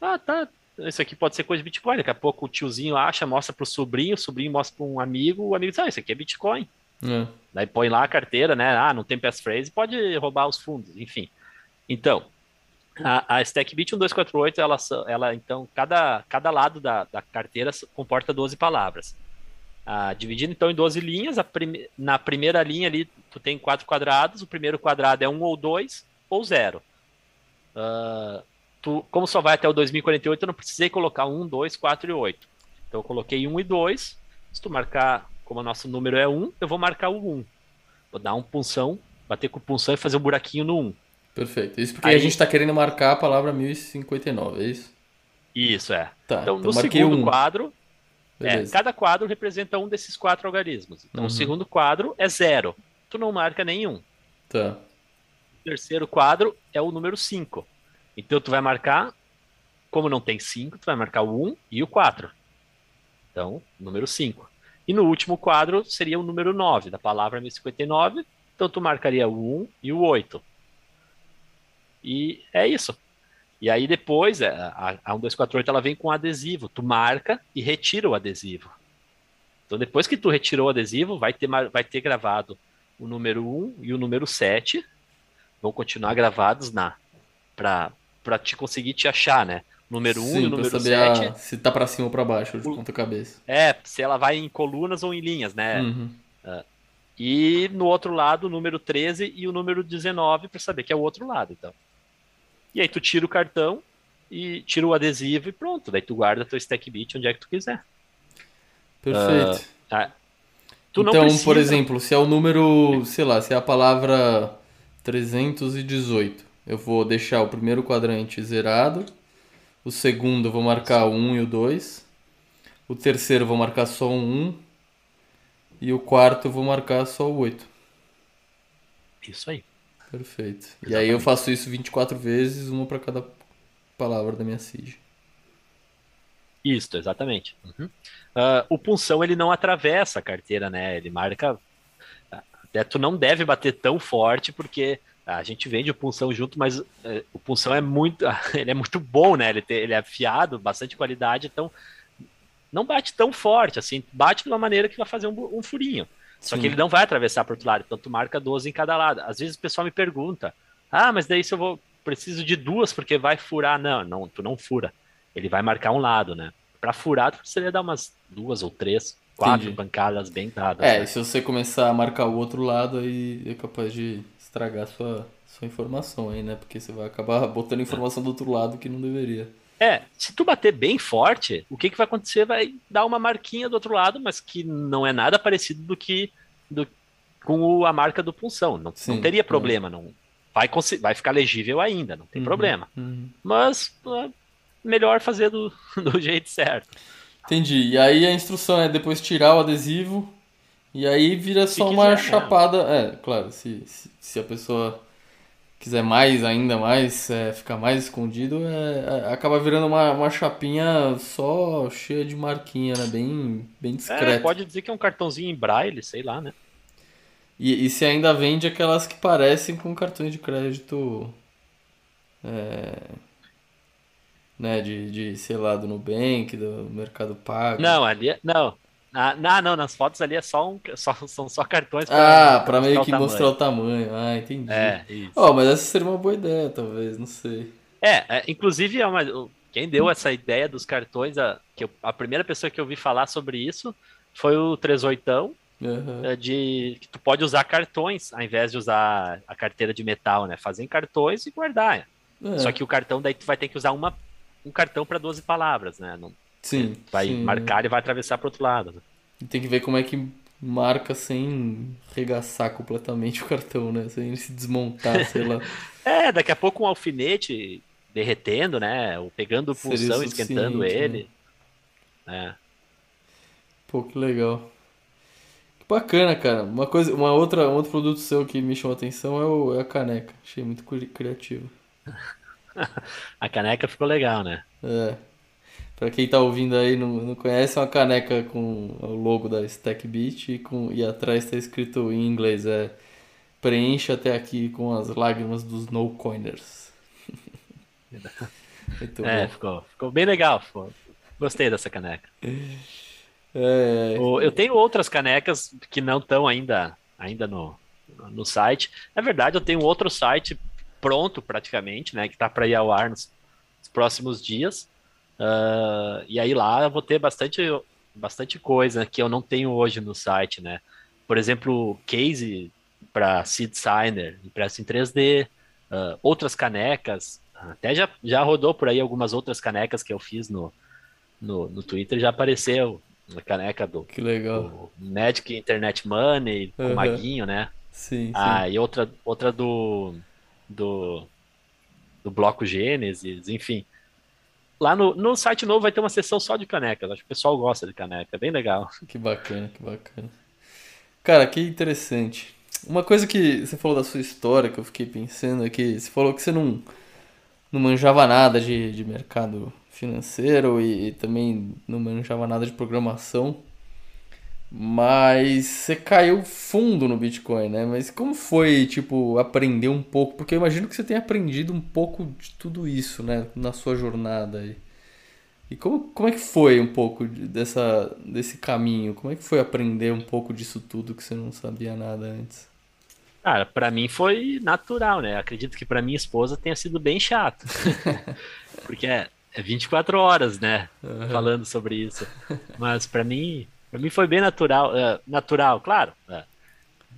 ah, tá, isso aqui pode ser coisa de Bitcoin. Daqui a pouco o tiozinho acha, mostra pro sobrinho, o sobrinho mostra para um amigo, o amigo diz, ah, isso aqui é Bitcoin. É. Daí põe lá a carteira, né? Ah, não tem passphrase, pode roubar os fundos, enfim. Então, a, a StackBit 1248, ela, ela então, cada, cada lado da, da carteira comporta 12 palavras. Ah, dividido então em 12 linhas, prime... na primeira linha ali tu tem quatro quadrados, o primeiro quadrado é um ou dois ou zero. Uh, tu, como só vai até o 2048, eu não precisei colocar um, dois, quatro e oito. Então eu coloquei um e dois. Se tu marcar, como o nosso número é um, eu vou marcar o um. Vou dar um punção, bater com punção e fazer um buraquinho no um. Perfeito. Isso porque Aí... a gente está querendo marcar a palavra 1059, é isso? Isso, é. Tá, então, então no segundo um. quadro, é, cada quadro representa um desses quatro algarismos. Então, uhum. o segundo quadro é zero. Tu não marca nenhum. Tá. O terceiro quadro é o número 5. Então, tu vai marcar, como não tem 5, tu vai marcar o 1 um e o 4. Então, número 5. E no último quadro seria o número 9 da palavra 1059, então tu marcaria o 1 e o 8. E é isso. E aí depois, é, a, a 1248 ela vem com adesivo. Tu marca e retira o adesivo. Então depois que tu retirou o adesivo, vai ter, vai ter gravado o número 1 e o número 7. Vão continuar gravados na para te conseguir te achar, né? Número 1 e o número 7. A, se tá para cima ou para baixo de ponta cabeça. É, se ela vai em colunas ou em linhas, né? Uhum. Uh, e no outro lado, o número 13 e o número 19 para saber que é o outro lado, então. E aí tu tira o cartão e tira o adesivo e pronto. Daí tu guarda teu stack bit onde é que tu quiser. Perfeito. Uh, ah, então, precisa... por exemplo, se é o número, sei lá, se é a palavra 318, eu vou deixar o primeiro quadrante zerado, o segundo eu vou marcar o 1 e o 2, o terceiro eu vou marcar só o 1 e o quarto eu vou marcar só o 8. Isso aí. Perfeito. Exatamente. E aí eu faço isso 24 vezes, uma para cada palavra da minha SIG. Isso, exatamente. Uhum. Uh, o punção ele não atravessa a carteira, né? Ele marca. Até tu não deve bater tão forte, porque a gente vende o punção junto, mas uh, o punção é muito. Ele é muito bom, né? Ele, te, ele é afiado, bastante qualidade, então não bate tão forte, assim, bate de uma maneira que vai fazer um, um furinho. Só Sim. que ele não vai atravessar para outro lado, então tu marca 12 em cada lado. Às vezes o pessoal me pergunta: "Ah, mas daí se eu vou preciso de duas porque vai furar". Não, não, tu não fura. Ele vai marcar um lado, né? Para furar, tu precisaria dar umas duas ou três, quatro Entendi. pancadas bem dadas. É, né? e se você começar a marcar o outro lado, aí é capaz de estragar sua sua informação aí, né? Porque você vai acabar botando informação do outro lado que não deveria. É, se tu bater bem forte, o que, que vai acontecer? Vai dar uma marquinha do outro lado, mas que não é nada parecido do que do, com o, a marca do punção. Não, Sim, não teria é. problema, é. não vai, vai ficar legível ainda, não tem uhum, problema. Uhum. Mas é melhor fazer do, do jeito certo. Entendi. E aí a instrução é depois tirar o adesivo e aí vira só quiser, uma né? chapada. É, claro, se, se, se a pessoa quiser mais, ainda mais, é, ficar mais escondido, é, é, acaba virando uma, uma chapinha só cheia de marquinha, né? Bem, bem discreta. É, pode dizer que é um cartãozinho em braille, sei lá, né? E, e se ainda vende aquelas que parecem com cartões de crédito. É, né, de, de, sei lá, do Nubank, do Mercado Pago. Não, ali. É, não, ah, não, não, nas fotos ali é só um, só, são só cartões pra, ah, pra, meio que mostrar o tamanho. Ah, entendi. É, isso. Oh, mas essa seria uma boa ideia, talvez, não sei. É, é inclusive é uma, quem deu essa ideia dos cartões, a, que eu, a primeira pessoa que eu vi falar sobre isso foi o 38 uhum. de que tu pode usar cartões ao invés de usar a carteira de metal, né? Fazer em cartões e guardar. É. Só que o cartão daí tu vai ter que usar uma, um cartão para 12 palavras, né? Não, Sim. Vai sim. marcar e vai atravessar para outro lado. Né? Tem que ver como é que marca sem regaçar completamente o cartão, né? Sem se desmontar, sei lá. é, daqui a pouco um alfinete derretendo, né? Ou pegando o pulsão, esquentando ele. Né? É. Pô, que legal. Que bacana, cara. Uma coisa, uma outra, um outro produto seu que me chamou a atenção é, o, é a caneca. Achei muito criativo. a caneca ficou legal, né? É. Pra quem tá ouvindo aí não, não conhece, é uma caneca com o logo da Stack Beat e, com, e atrás tá escrito em inglês, é preencha até aqui com as lágrimas dos no coiners. é, ficou, ficou bem legal. Ficou. Gostei dessa caneca. É... Eu tenho outras canecas que não estão ainda, ainda no, no site. Na verdade, eu tenho outro site pronto praticamente, né, que está para ir ao ar nos, nos próximos dias. Uh, e aí lá eu vou ter bastante, bastante coisa que eu não tenho hoje no site, né? Por exemplo, case para seed signer, impresso em 3D, uh, ah, outras canecas, até já, já rodou por aí algumas outras canecas que eu fiz no, no, no Twitter, já apareceu a caneca do, que legal. do Magic Internet Money, uhum. com Maguinho, né? Sim, Ah, sim. e outra, outra do, do, do Bloco Gênesis, enfim. Lá no, no site novo vai ter uma seção só de canecas. Acho que o pessoal gosta de caneca. É bem legal. Que bacana, que bacana. Cara, que interessante. Uma coisa que você falou da sua história que eu fiquei pensando é que você falou que você não, não manjava nada de, de mercado financeiro e, e também não manjava nada de programação. Mas você caiu fundo no Bitcoin, né? Mas como foi, tipo, aprender um pouco? Porque eu imagino que você tenha aprendido um pouco de tudo isso, né? Na sua jornada aí. E como, como é que foi um pouco dessa, desse caminho? Como é que foi aprender um pouco disso tudo que você não sabia nada antes? Cara, para mim foi natural, né? Acredito que para minha esposa tenha sido bem chato. Porque é, é 24 horas, né? Uhum. Falando sobre isso. Mas para mim, para mim foi bem natural. Uh, natural, claro. Uh,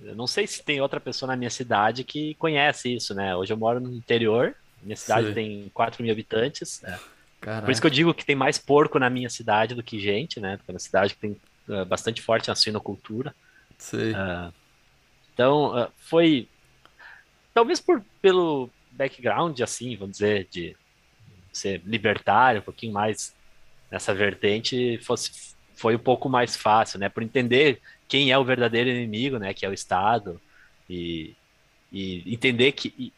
eu não sei se tem outra pessoa na minha cidade que conhece isso, né? Hoje eu moro no interior. Minha cidade Sim. tem 4 mil habitantes. Né? Por isso que eu digo que tem mais porco na minha cidade do que gente, né? Porque é uma cidade que tem uh, bastante forte a suinocultura. Sim. Uh, então, uh, foi. Talvez por, pelo background, assim, vamos dizer, de ser libertário, um pouquinho mais nessa vertente, fosse, foi um pouco mais fácil, né? Por entender quem é o verdadeiro inimigo, né? Que é o Estado. E, e entender que. E,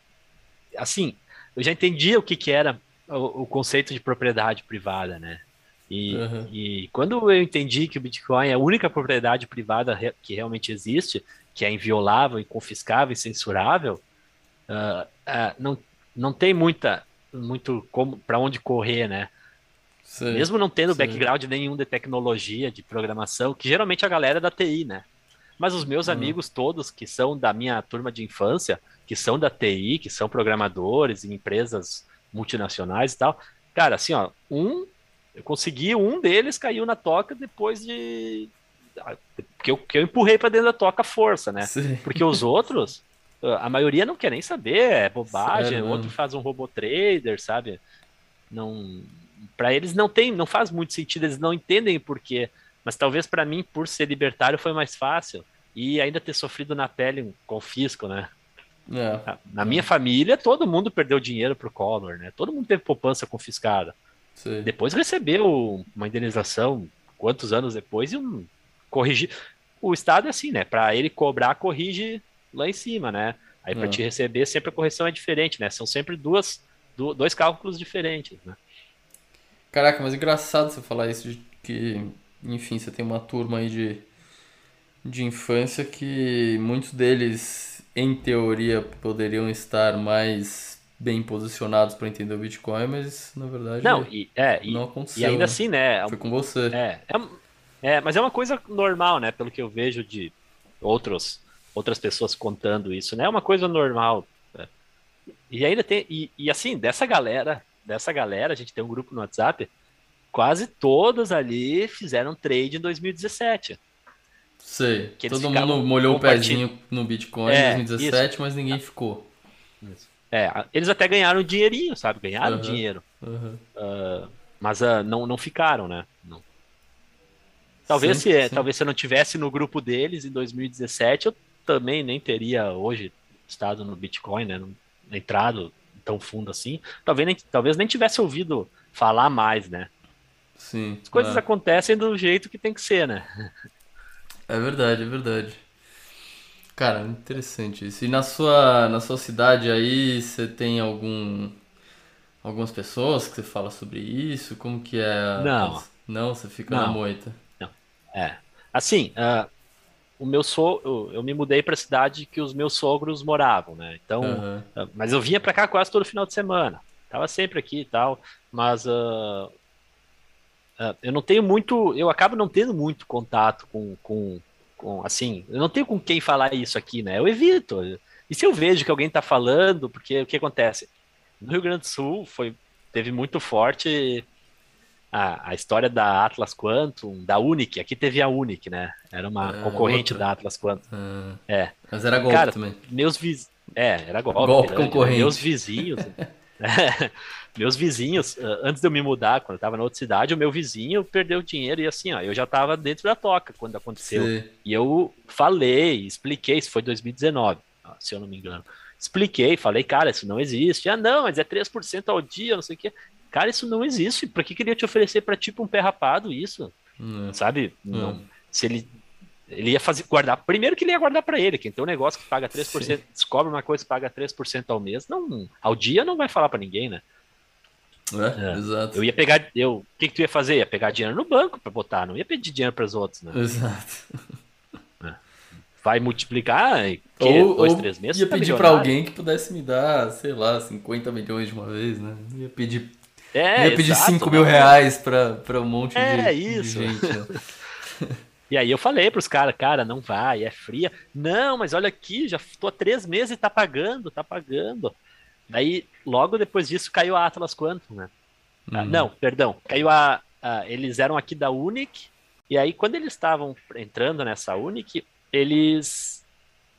assim, eu já entendia o que, que era o, o conceito de propriedade privada, né? E, uhum. e, quando eu entendi que o Bitcoin é a única propriedade privada que realmente existe, que é inviolável, inconfiscável e censurável, uh, uh, não, não tem muita muito como para onde correr, né? Sim, Mesmo não tendo sim. background nenhum de tecnologia, de programação, que geralmente a galera é da TI, né? Mas os meus uhum. amigos todos que são da minha turma de infância, que são da TI, que são programadores em empresas multinacionais e tal, cara, assim, ó, um eu consegui, um deles caiu na toca depois de que eu, que eu empurrei para dentro da toca força, né? Sim. Porque os outros, a maioria não quer nem saber, é bobagem, Sério, outro faz um robô trader, sabe? Não, para eles não tem, não faz muito sentido, eles não entendem por quê. Mas talvez para mim, por ser libertário, foi mais fácil e ainda ter sofrido na pele um confisco, né? É. Na minha família, todo mundo perdeu dinheiro pro Collor, né? Todo mundo teve poupança confiscada. Sim. Depois recebeu uma indenização, quantos anos depois, e um corrigir. O Estado é assim, né? Para ele cobrar, corrige lá em cima, né? Aí para é. te receber, sempre a correção é diferente, né? São sempre duas, dois cálculos diferentes, né? Caraca, mas engraçado você falar isso de que, enfim, você tem uma turma aí de, de infância que muitos deles, em teoria, poderiam estar mais bem posicionados para entender o Bitcoin, mas na verdade não, e, é, não aconteceu. E ainda né? assim, né? Foi com você. É, é, é, mas é uma coisa normal, né? Pelo que eu vejo de outros, outras pessoas contando isso, né? É uma coisa normal. Né? E ainda tem. E, e assim, dessa galera, dessa galera, a gente tem um grupo no WhatsApp, quase todas ali fizeram trade em 2017. Sei. Que Todo mundo molhou o pezinho no Bitcoin é, em 2017, isso. mas ninguém ficou. Isso. É, eles até ganharam dinheirinho, sabe? Ganharam uhum. dinheiro. Uhum. Uh, mas uh, não, não ficaram, né? Não. Talvez, sim, se, sim. talvez se eu não tivesse no grupo deles em 2017, eu também nem teria hoje estado no Bitcoin, né? Entrado tão fundo assim. Talvez nem, talvez nem tivesse ouvido falar mais, né? Sim. As coisas é. acontecem do jeito que tem que ser, né? É verdade, é verdade. Cara, interessante isso. E na sua, na sua cidade aí, você tem algum algumas pessoas que você fala sobre isso? Como que é? Não. Não, você fica Não. na moita. Não. É. Assim, uh, o meu so, eu, eu me mudei para a cidade que os meus sogros moravam, né? Então, uhum. uh, mas eu vinha para cá quase todo final de semana. Tava sempre aqui e tal, mas uh, eu não tenho muito, eu acabo não tendo muito contato com, com com, assim, eu não tenho com quem falar isso aqui, né? Eu evito. E se eu vejo que alguém está falando, porque o que acontece? No Rio Grande do Sul foi, teve muito forte a, a história da Atlas Quantum, da Unic. Aqui teve a Unic, né? Era uma é, concorrente outra. da Atlas Quantum. É. é. Mas era golpe Cara, também. Meus vizinhos. É, era golpe. Golpe concorrente. Meus vizinhos. meus vizinhos, ah, antes de eu me mudar, quando eu tava na outra cidade, o meu vizinho perdeu dinheiro e assim, ó, eu já tava dentro da toca quando aconteceu. Sim. E eu falei, expliquei, isso foi 2019, se eu não me engano. Expliquei, falei, cara, isso não existe. Ah, não, mas é 3% ao dia, não sei o quê. Cara, isso não existe. Pra que queria te oferecer para tipo um pé rapado isso? Hum. Sabe? Não. Se ele ele ia fazer guardar. Primeiro que ele ia guardar para ele, quem tem um negócio que paga 3%, Sim. descobre uma coisa que paga 3% ao mês, não, ao dia não vai falar para ninguém, né? É, É. exato. Eu ia pegar, eu, o que que tu ia fazer? Ia pegar dinheiro no banco pra botar, não ia pedir dinheiro pros outros, né? Exato. Vai multiplicar, que, Ou, dois, ou três meses, ia tá pedir pra milionário. alguém que pudesse me dar, sei lá, 50 milhões de uma vez, né? Ia pedir, É, não ia pedir exato, 5 mil reais pra, pra um monte de, É, de isso. gente. né? E aí eu falei pros caras, cara, não vai, é fria. Não, mas olha aqui, já tô há três meses e tá pagando, tá pagando. Daí, logo depois disso, caiu a Atlas Quantum, né? Ah, Hum. não, perdão, caiu a, a- Eles eram aqui da Unic, e aí quando eles estavam entrando nessa Unic, eles.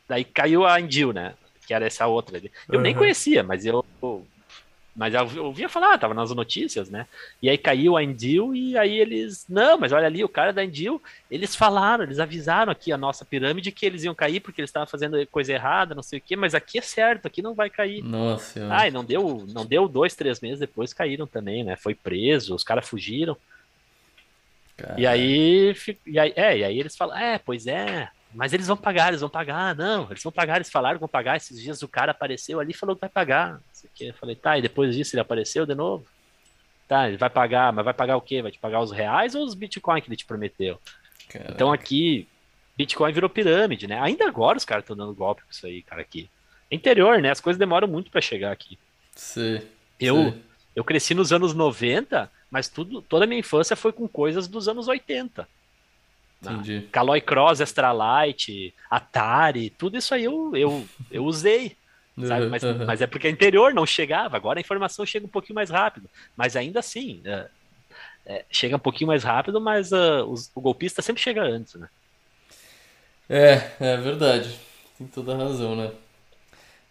Daí caiu a Indil, né? Que era essa outra ali. Eu nem Uhum. conhecia, mas eu. Mas eu ouvia falar, tava nas notícias, né? E aí caiu a Indil e aí eles. Não, mas olha ali, o cara da Indil, eles falaram, eles avisaram aqui a nossa pirâmide que eles iam cair porque eles estavam fazendo coisa errada, não sei o quê, mas aqui é certo, aqui não vai cair. Nossa. Ah, e não deu, não deu dois, três meses depois caíram também, né? Foi preso, os caras fugiram. Cara. E aí, e aí, é, e aí eles falam, é, pois é, mas eles vão pagar, eles vão pagar, não, eles vão pagar, eles falaram que vão pagar. Esses dias o cara apareceu ali e falou que vai pagar. Eu falei, tá, e depois disso ele apareceu de novo? Tá, ele vai pagar, mas vai pagar o quê? Vai te pagar os reais ou os Bitcoin que ele te prometeu? Caraca. Então aqui, Bitcoin virou pirâmide, né? Ainda agora os caras estão dando golpe com isso aí, cara, aqui. Interior, né? As coisas demoram muito pra chegar aqui. Sei, Eu, sei. eu cresci nos anos 90, mas tudo, toda a minha infância foi com coisas dos anos 80. Ah, Entendi. Caloi Cross, Extralight, Atari, tudo isso aí eu, eu, eu usei, sabe? Uhum, Mas, uhum. mas é porque interior não chegava, agora a informação chega um pouquinho mais rápido. Mas ainda assim, é, é, chega um pouquinho mais rápido, mas ah, os- o golpista sempre chega antes, né? É, é verdade. Tem toda a razão, né?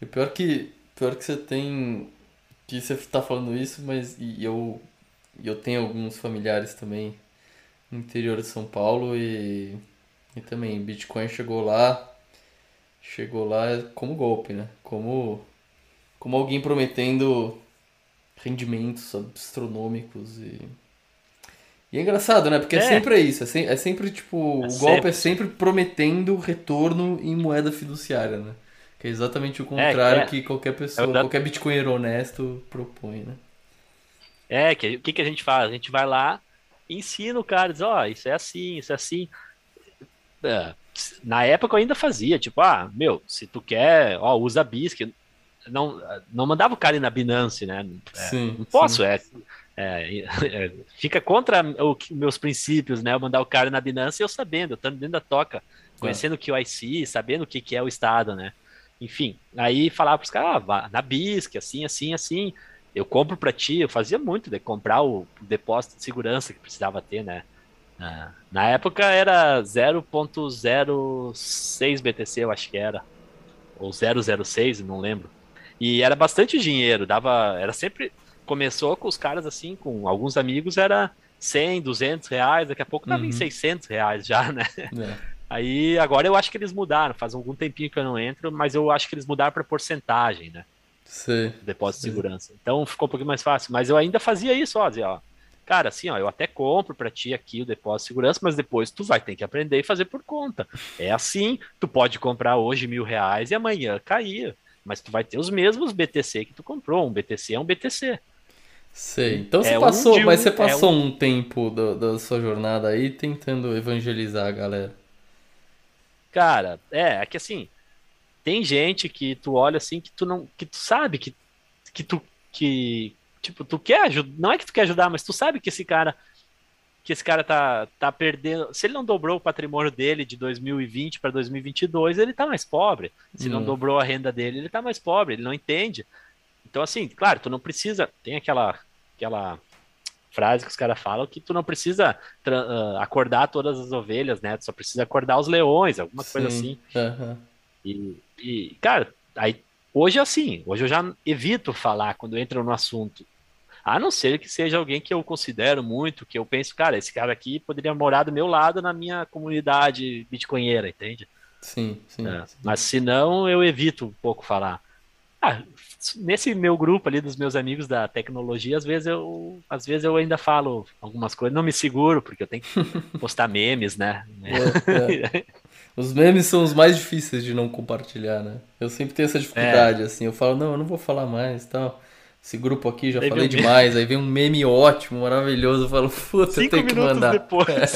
E pior que, pior que você tem. Que você tá falando isso, mas e eu, eu tenho alguns familiares também no interior de São Paulo e, e também Bitcoin chegou lá. Chegou lá como golpe, né? Como, como alguém prometendo rendimentos astronômicos e. E é engraçado, né? Porque é, É. sempre isso. É, sem- é sempre tipo. É o golpe sempre. é sempre prometendo retorno em moeda fiduciária, né? Que é exatamente o contrário é. que qualquer pessoa, É da- qualquer bitcoinheiro honesto propõe, né? É, que, o que, que a gente faz? A gente vai lá, ensina o cara, diz, ó, isso é assim, isso é assim. É, na época eu ainda fazia, tipo, ah, meu, se tu quer, ó, usa BISC. Não, não mandava o cara ir na Binance, né? sim. Não posso, sim. é, é, é, fica contra o meus princípios, né? Eu mandar o cara na Binance eu sabendo, eu estando dentro da toca, conhecendo o que é o IC, sabendo o que, que é o Estado, né? Enfim, aí falava pros caras, ah, na BISC, assim, assim, assim, eu compro pra ti, eu fazia muito de comprar o depósito de segurança que precisava ter, né? Ah, Na época era 0.06 BTC, eu acho que era, ou 006, não lembro. E era bastante dinheiro, dava, era sempre, começou com os caras assim, com alguns amigos, era 100, 200 reais, daqui a pouco tava em Uhum. 600 reais já, né? É. Aí agora eu acho que eles mudaram, faz algum tempinho que eu não entro, mas eu acho que eles mudaram para porcentagem, né? Do Depósito Sim. de segurança. Então ficou um pouquinho mais fácil. Mas eu ainda fazia isso, ó, dizia, ó. Cara, assim, ó, eu até compro para ti aqui o depósito de segurança, mas depois tu vai ter que aprender e fazer por conta. É assim, tu pode comprar hoje mil reais e amanhã cair. Mas tu vai ter os mesmos BTC que tu comprou. Um BTC é um BTC. Sei. Então você É um passou, um- mas você é passou um tempo do- da sua jornada aí tentando evangelizar a galera. Cara, é, é que assim, tem gente que tu olha assim que tu não, que tu sabe que, que tu, que, tipo, tu quer ajudar, não é que tu quer ajudar, mas tu sabe que esse cara, que esse cara tá, tá perdendo, se ele não dobrou o patrimônio dele de 2020 para 2022, ele tá mais pobre. Se não Hum. dobrou a renda dele, ele tá mais pobre, ele não entende. Então assim, claro, tu não precisa, tem aquela, aquela frase que os caras falam que tu não precisa ah, acordar todas as ovelhas, né? Tu só precisa acordar os leões, alguma coisa Sim. assim. Aham. E, e, cara, aí hoje é assim, hoje eu já evito falar quando entra no assunto. A não ser que seja alguém que eu considero muito, que eu penso, cara, esse cara aqui poderia morar do meu lado na minha comunidade bitcoinheira, entende? Sim, sim. É, sim. Mas se não, eu evito um pouco falar. Ah, nesse meu grupo ali dos meus amigos da tecnologia, às vezes eu, às vezes eu ainda falo algumas coisas, não me seguro, porque eu tenho que postar memes, né? É, é. Os memes são os mais difíceis de não compartilhar, né? Eu sempre tenho essa dificuldade, assim. Eu falo, não, eu não vou falar mais e tal. esse grupo aqui, já falei demais. Aí vem um meme ótimo, maravilhoso. Eu falo, puta, eu tenho que mandar. depois. É.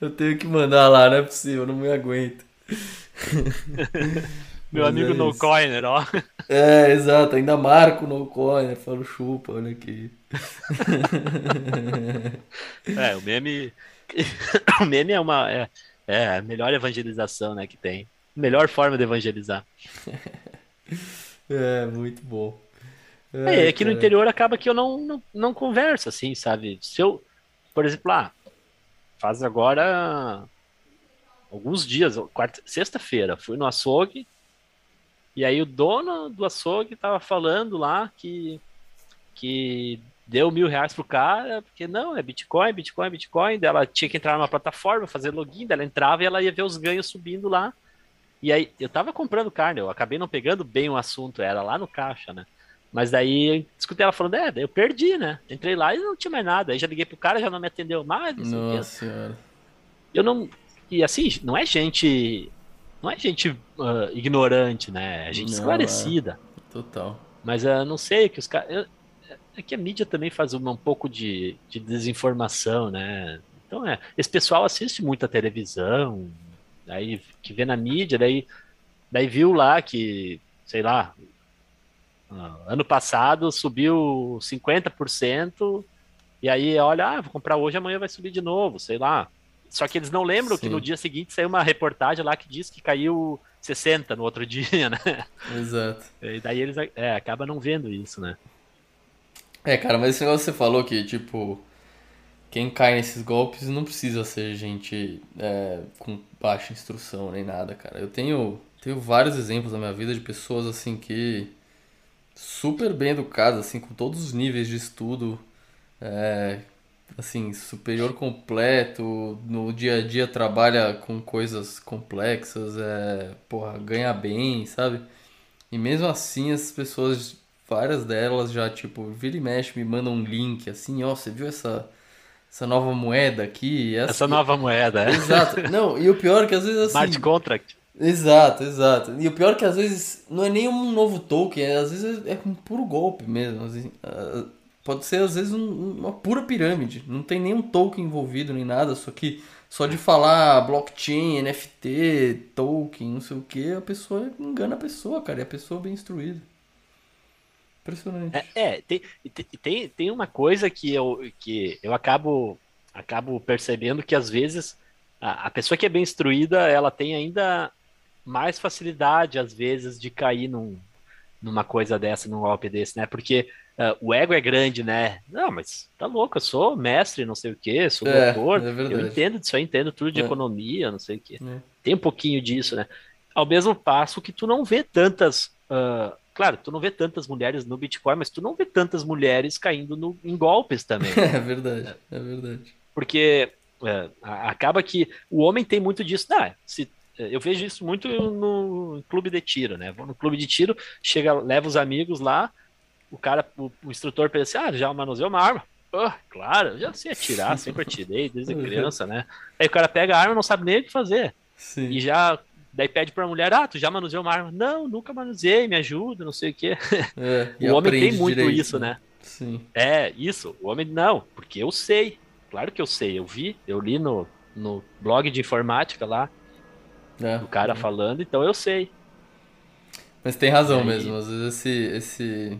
eu tenho que mandar lá, não é possível, não me aguento. Meu Mas amigo é No Coiner, ó. É, exato, ainda marco No Coiner, falo chupa, olha aqui. é, o meme. o meme é uma. É, é a melhor evangelização né, que tem. Melhor forma de evangelizar. É, muito bom. É, aqui no interior acaba que eu não, não, não converso, assim, sabe? Se eu, por exemplo, ah, faz agora alguns dias, quarta, sexta-feira, fui no açougue, e aí o dono do açougue tava falando lá que, que deu mil reais pro cara, porque não, é Bitcoin, Bitcoin, Bitcoin, ela tinha que entrar numa plataforma, fazer login, ela entrava e ela ia ver os ganhos subindo lá. E aí, eu tava comprando carne, eu acabei não pegando bem o assunto, era lá no caixa, né? Mas daí escutei ela falando, é, eu perdi, né? Entrei lá e não tinha mais nada. Aí já liguei pro cara, já não me atendeu mais. Nossa senhora. Eu não. E assim, não é gente. Não é gente uh, ignorante, né? É gente não, esclarecida. É. Total. Mas eu uh, não sei que os caras. É que a mídia também faz uma, um pouco de, de desinformação, né? Então é. Esse pessoal assiste muita televisão, Aí que vê na mídia, daí, daí viu lá que, sei lá, ah, ano passado subiu 50%, e aí olha, ah, vou comprar hoje, amanhã vai subir de novo, sei lá. Só que eles não lembram Sim. que no dia seguinte saiu uma reportagem lá que diz que caiu 60 no outro dia, né? Exato. E daí eles é, acabam não vendo isso, né? É, cara, mas esse negócio que você falou que, tipo, quem cai nesses golpes não precisa ser gente é, com baixa instrução nem nada, cara. Eu tenho, tenho vários exemplos na minha vida de pessoas assim que super bem educadas, assim, com todos os níveis de estudo, é, assim, superior completo, no dia a dia trabalha com coisas complexas, é, porra, ganha bem, sabe? E mesmo assim, essas pessoas, várias delas já, tipo, vira e mexe, me mandam um link, assim, ó, você viu essa essa nova moeda aqui. Essa, essa nova moeda, é. Exato. Não, e o pior é que às vezes assim. Smart contract. Exato, exato. E o pior é que às vezes não é nem um novo token, é, às vezes é um puro golpe mesmo. Assim, pode ser às vezes um, uma pura pirâmide. Não tem nenhum token envolvido nem nada, só que só de falar blockchain, NFT, token, não sei o que, a pessoa engana a pessoa, cara. E a pessoa é bem instruída. Impressionante. É, é tem, tem, tem uma coisa que eu, que eu acabo, acabo percebendo que às vezes a, a pessoa que é bem instruída, ela tem ainda mais facilidade, às vezes, de cair num, numa coisa dessa, num golpe desse, né? Porque uh, o ego é grande, né? Não, mas tá louco, eu sou mestre, não sei o que, sou é, doutor, é eu entendo disso aí, entendo tudo de é. economia, não sei o que. É. Tem um pouquinho disso, né? Ao mesmo passo que tu não vê tantas uh, Claro, tu não vê tantas mulheres no Bitcoin, mas tu não vê tantas mulheres caindo no, em golpes também. é verdade, é verdade. Porque é, acaba que o homem tem muito disso. Ah, se, eu vejo isso muito no clube de tiro, né? Vou no clube de tiro, chega, leva os amigos lá, o cara, o, o instrutor pensa assim, ah, já manuseou uma arma. Oh, claro, já sei atirar, sempre atirei desde criança, né? Aí o cara pega a arma não sabe nem o que fazer. Sim. E já Daí pede pra mulher, ah, tu já manuseou uma arma? Não, nunca manuseei, me ajuda, não sei o quê. É, o homem tem muito direito, isso, né? Sim. É, isso. O homem, não, porque eu sei. Claro que eu sei, eu vi, eu li no, no blog de informática lá, é, do cara é. falando, então eu sei. Mas tem razão aí... mesmo, às vezes esse, esse,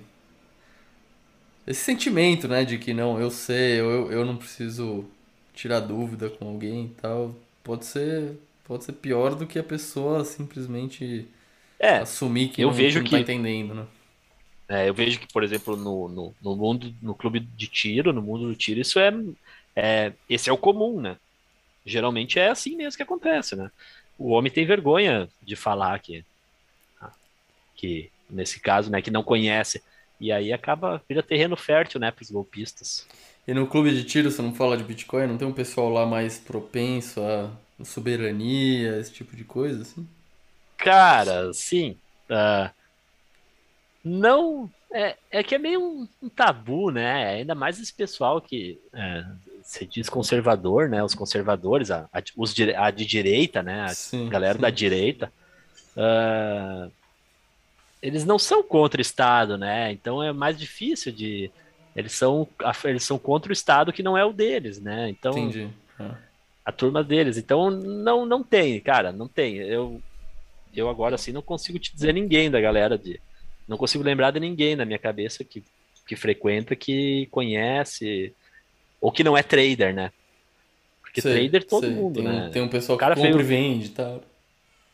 esse sentimento, né, de que não, eu sei, eu, eu não preciso tirar dúvida com alguém e tal, pode ser pode ser pior do que a pessoa simplesmente é, assumir que eu não, vejo que não tá entendendo, né? É, eu vejo que, por exemplo, no, no, no, mundo, no clube de tiro, no mundo do tiro, isso é, é, esse é o comum, né? Geralmente é assim mesmo que acontece, né? O homem tem vergonha de falar que, que nesse caso, né, que não conhece, e aí acaba, vira terreno fértil, né, para os golpistas. E no clube de tiro, você não fala de Bitcoin? Não tem um pessoal lá mais propenso a soberania, esse tipo de coisa, assim? Cara, sim. Uh, não. É, é que é meio um, um, tabu, né? Ainda mais esse pessoal que é, se diz conservador, né? Os conservadores, a, a, os, a de direita, né? A sim, galera sim. da direita. Uh, eles não são contra o Estado, né? Então é mais difícil de. Eles são, eles são contra o Estado que não é o deles, né? Então, Entendi. É. a turma deles. Então não, não tem, cara, não tem. Eu, eu agora assim não consigo te dizer ninguém da galera de. Não consigo lembrar de ninguém na minha cabeça que, que frequenta, que conhece, ou que não é trader, né? Porque Sei, trader todo sei. mundo, tem, né? Tem um pessoal que compra veio- e vende e tal.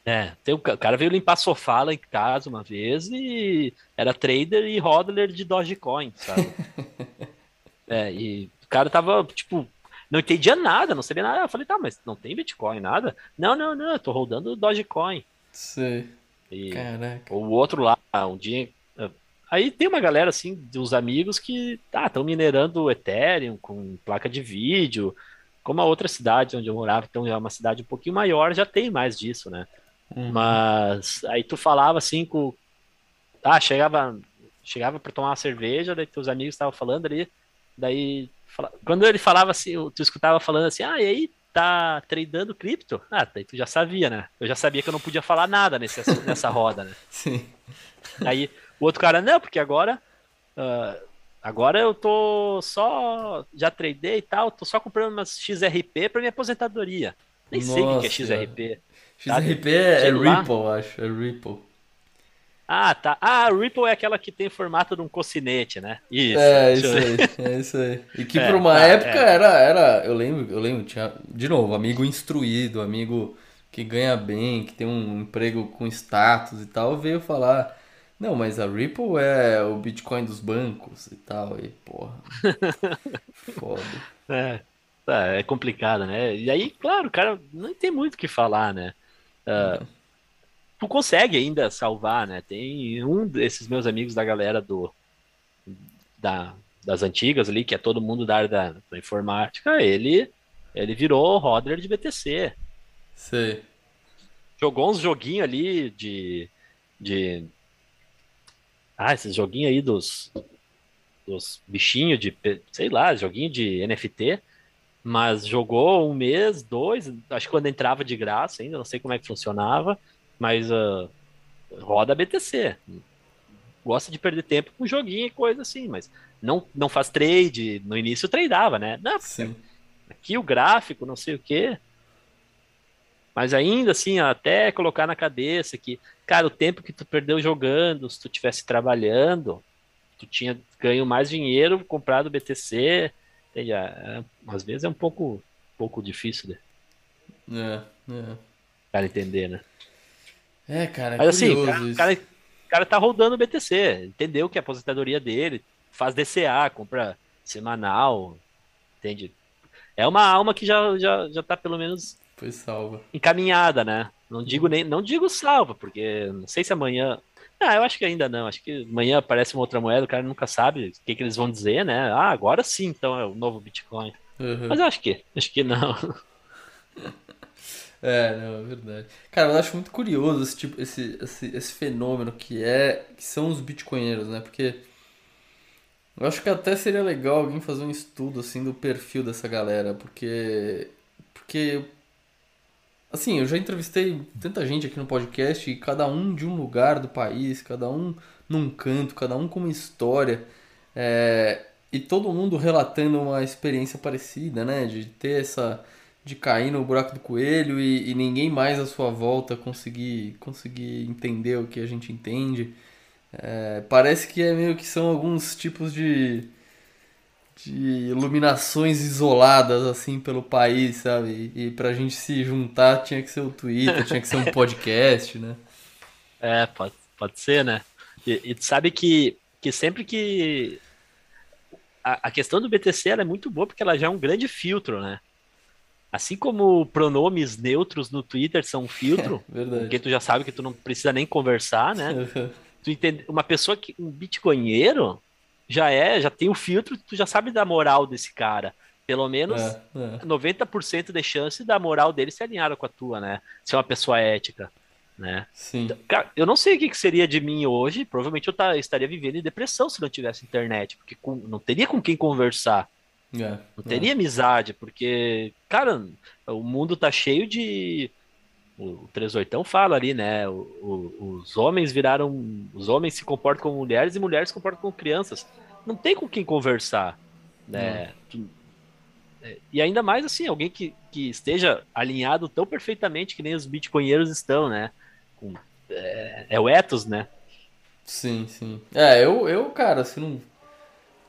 É, tem o cara veio limpar sofá lá em casa uma vez e era trader e hodler de Dogecoin, sabe? É, e o cara tava, tipo, não entendia nada, não sabia nada. Eu falei, tá, mas não tem Bitcoin, nada? Não, não, não, eu tô rodando Dogecoin. Sei. E Caraca. o outro lá, um dia. Aí tem uma galera assim, dos amigos que tá, estão minerando Ethereum com placa de vídeo. Como a outra cidade onde eu morava, então é uma cidade um pouquinho maior, já tem mais disso, né? Uhum. Mas aí tu falava assim com. Ah, chegava, chegava para tomar uma cerveja, daí teus amigos estavam falando ali, daí quando ele falava assim, tu escutava falando assim, ah, e aí, tá tradando cripto? Ah, daí tu já sabia, né? Eu já sabia que eu não podia falar nada nesse, nessa roda, né? Sim. Aí o outro cara, não, porque agora. ah, agora eu tô só. Já tradei e tal, tô só comprando umas XRP pra minha aposentadoria. Nem sei o que é Nossa, XRP. XRP é, é lá. Ripple, acho. É Ripple. Ah, tá. Ah, a Ripple é aquela que tem formato de um cocinete, né? Isso. É, isso aí, é isso aí. E que É, por uma tá, época é. era, era, eu lembro, eu lembro, tinha, de novo, amigo instruído, amigo que ganha bem, que tem um emprego com status e tal, veio falar, não, mas a Ripple é o Bitcoin dos bancos e tal, e porra, foda. É, tá, é complicado, né? E aí, claro, o cara não tem muito o que falar, né? Ah, tu consegue ainda salvar, né? Tem um desses meus amigos da galera do da, das antigas ali, que é todo mundo da área da, da informática, ele ele virou hodler de BTC. Sei, Jogou uns joguinhos ali de de ah, esses joguinhos aí dos dos bichinhos de, sei lá, joguinho de NFT, mas jogou um mês, dois, acho que quando entrava de graça ainda, não sei como é que funcionava, mas ah, roda BTC. Gosta de perder tempo com joguinho e coisa assim, mas não, não faz trade. No início tradeava, né? Não, sim, aqui o gráfico, não sei o quê. Mas ainda assim, até colocar na cabeça que, cara, o tempo que tu perdeu jogando, se tu tivesse trabalhando, tu tinha ganho mais dinheiro, comprado BTC, entende? É, às vezes é um pouco, pouco difícil de é, é. cara entender, né? É, cara, é Mas assim, o cara, o cara, o cara tá rodando BTC, entendeu que é a aposentadoria dele, faz DCA, compra semanal, entende? É uma alma que já, já, já tá pelo menos Foi salva. encaminhada, né? Não digo nem, não digo salva, porque não sei se amanhã. Ah, eu acho que ainda não. Acho que amanhã aparece uma outra moeda, o cara nunca sabe o que, que eles vão dizer, né? Ah, agora sim, então é o novo Bitcoin. Uhum. Mas eu acho que, acho que não. É, não, é verdade. Cara, eu acho muito curioso esse tipo, esse, esse, esse fenômeno que é, que são os bitcoinheiros, né? Porque eu acho que até seria legal alguém fazer um estudo assim do perfil dessa galera, porque porque assim, eu já entrevistei tanta gente aqui no podcast e cada um de um lugar do país, cada um num canto, cada um com uma história, é, e todo mundo relatando uma experiência parecida, né? De ter essa de cair no buraco do coelho e, e ninguém mais à sua volta conseguir, conseguir entender o que a gente entende. É, parece que é meio que são alguns tipos de, de iluminações isoladas assim pelo país, sabe? E, e pra gente se juntar tinha que ser o Twitter, tinha que ser um podcast, né? É, pode, pode ser, né? E, e tu sabe que, que sempre que. A, a questão do BTC ela é muito boa porque ela já é um grande filtro, né? Assim como pronomes neutros no Twitter são um filtro, porque tu já sabe que tu não precisa nem conversar, né? Tu entende, uma pessoa que um bitcoinheiro já é, já tem o filtro, tu já sabe da moral desse cara. Pelo menos É, é. 90% de chance da moral dele se alinhar com a tua, né? Ser uma pessoa ética, né? Sim. Cara, eu não sei o que seria de mim hoje. Provavelmente eu estaria vivendo em depressão se não tivesse internet, porque com- não teria com quem conversar, É, não teria amizade, porque, cara, o mundo tá cheio de o 38 fala ali, né? O, o, os homens viraram. Os homens se comportam como mulheres e mulheres se comportam como crianças. Não tem com quem conversar, né? Hum. E ainda mais assim, alguém que, que esteja alinhado tão perfeitamente que nem os bitcoinheiros estão, né? Com, é, é o ethos, né? Sim, sim. É, eu, eu cara, se não,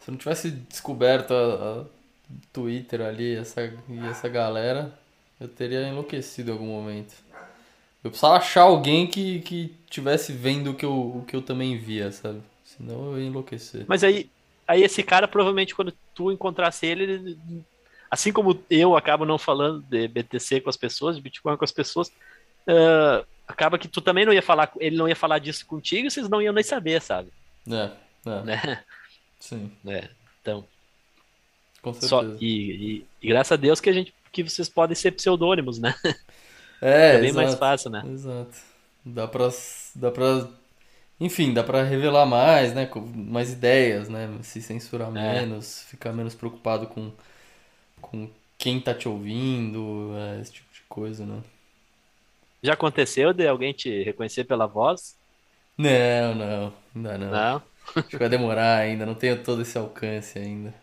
se não tivesse descoberto a, a Twitter ali essa, e essa galera, eu teria enlouquecido em algum momento. Eu precisava achar alguém que, que tivesse vendo o que, eu, o que eu também via, sabe? Senão eu ia enlouquecer. Mas aí, aí esse cara, provavelmente, quando tu encontrasse ele, ele assim como eu acabo não falando de BTC com as pessoas, de Bitcoin com as pessoas, uh, acaba que tu também não ia falar, ele não ia falar disso contigo, vocês não iam nem saber, sabe? É, é. Né? Sim. É, então. Com certeza. Só, e, e, e, graças a Deus que a gente que vocês podem ser pseudônimos, né? É, é bem exato, mais fácil, né? Exato. Dá pra, dá pra. Enfim, dá pra revelar mais, né? Com mais ideias, né? Se censurar é. menos, ficar menos preocupado com, com quem tá te ouvindo, é, esse tipo de coisa, né? Já aconteceu de alguém te reconhecer pela voz? Não, não, ainda não. Não? Acho que vai demorar ainda, não tenho todo esse alcance ainda.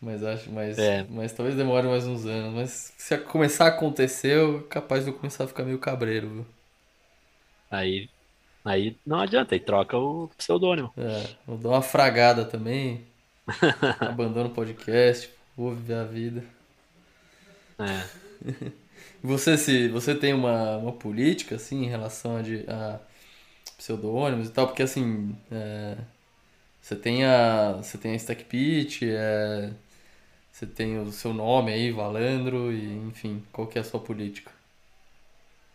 Mas acho, mas, É. mas talvez demore mais uns anos. Mas se começar a acontecer, eu capaz de eu começar a ficar meio cabreiro, viu? Aí, aí não adianta, aí troca o pseudônimo. É, vou dar uma fragada também. Abandono o podcast, vou viver a vida. É. Você, se você tem uma, uma política, assim, em relação a, de, a pseudônimos e tal, porque assim, é, você tem a, você tem a Stack é, você tem o seu nome aí, Valandro, e enfim, qual que é a sua política?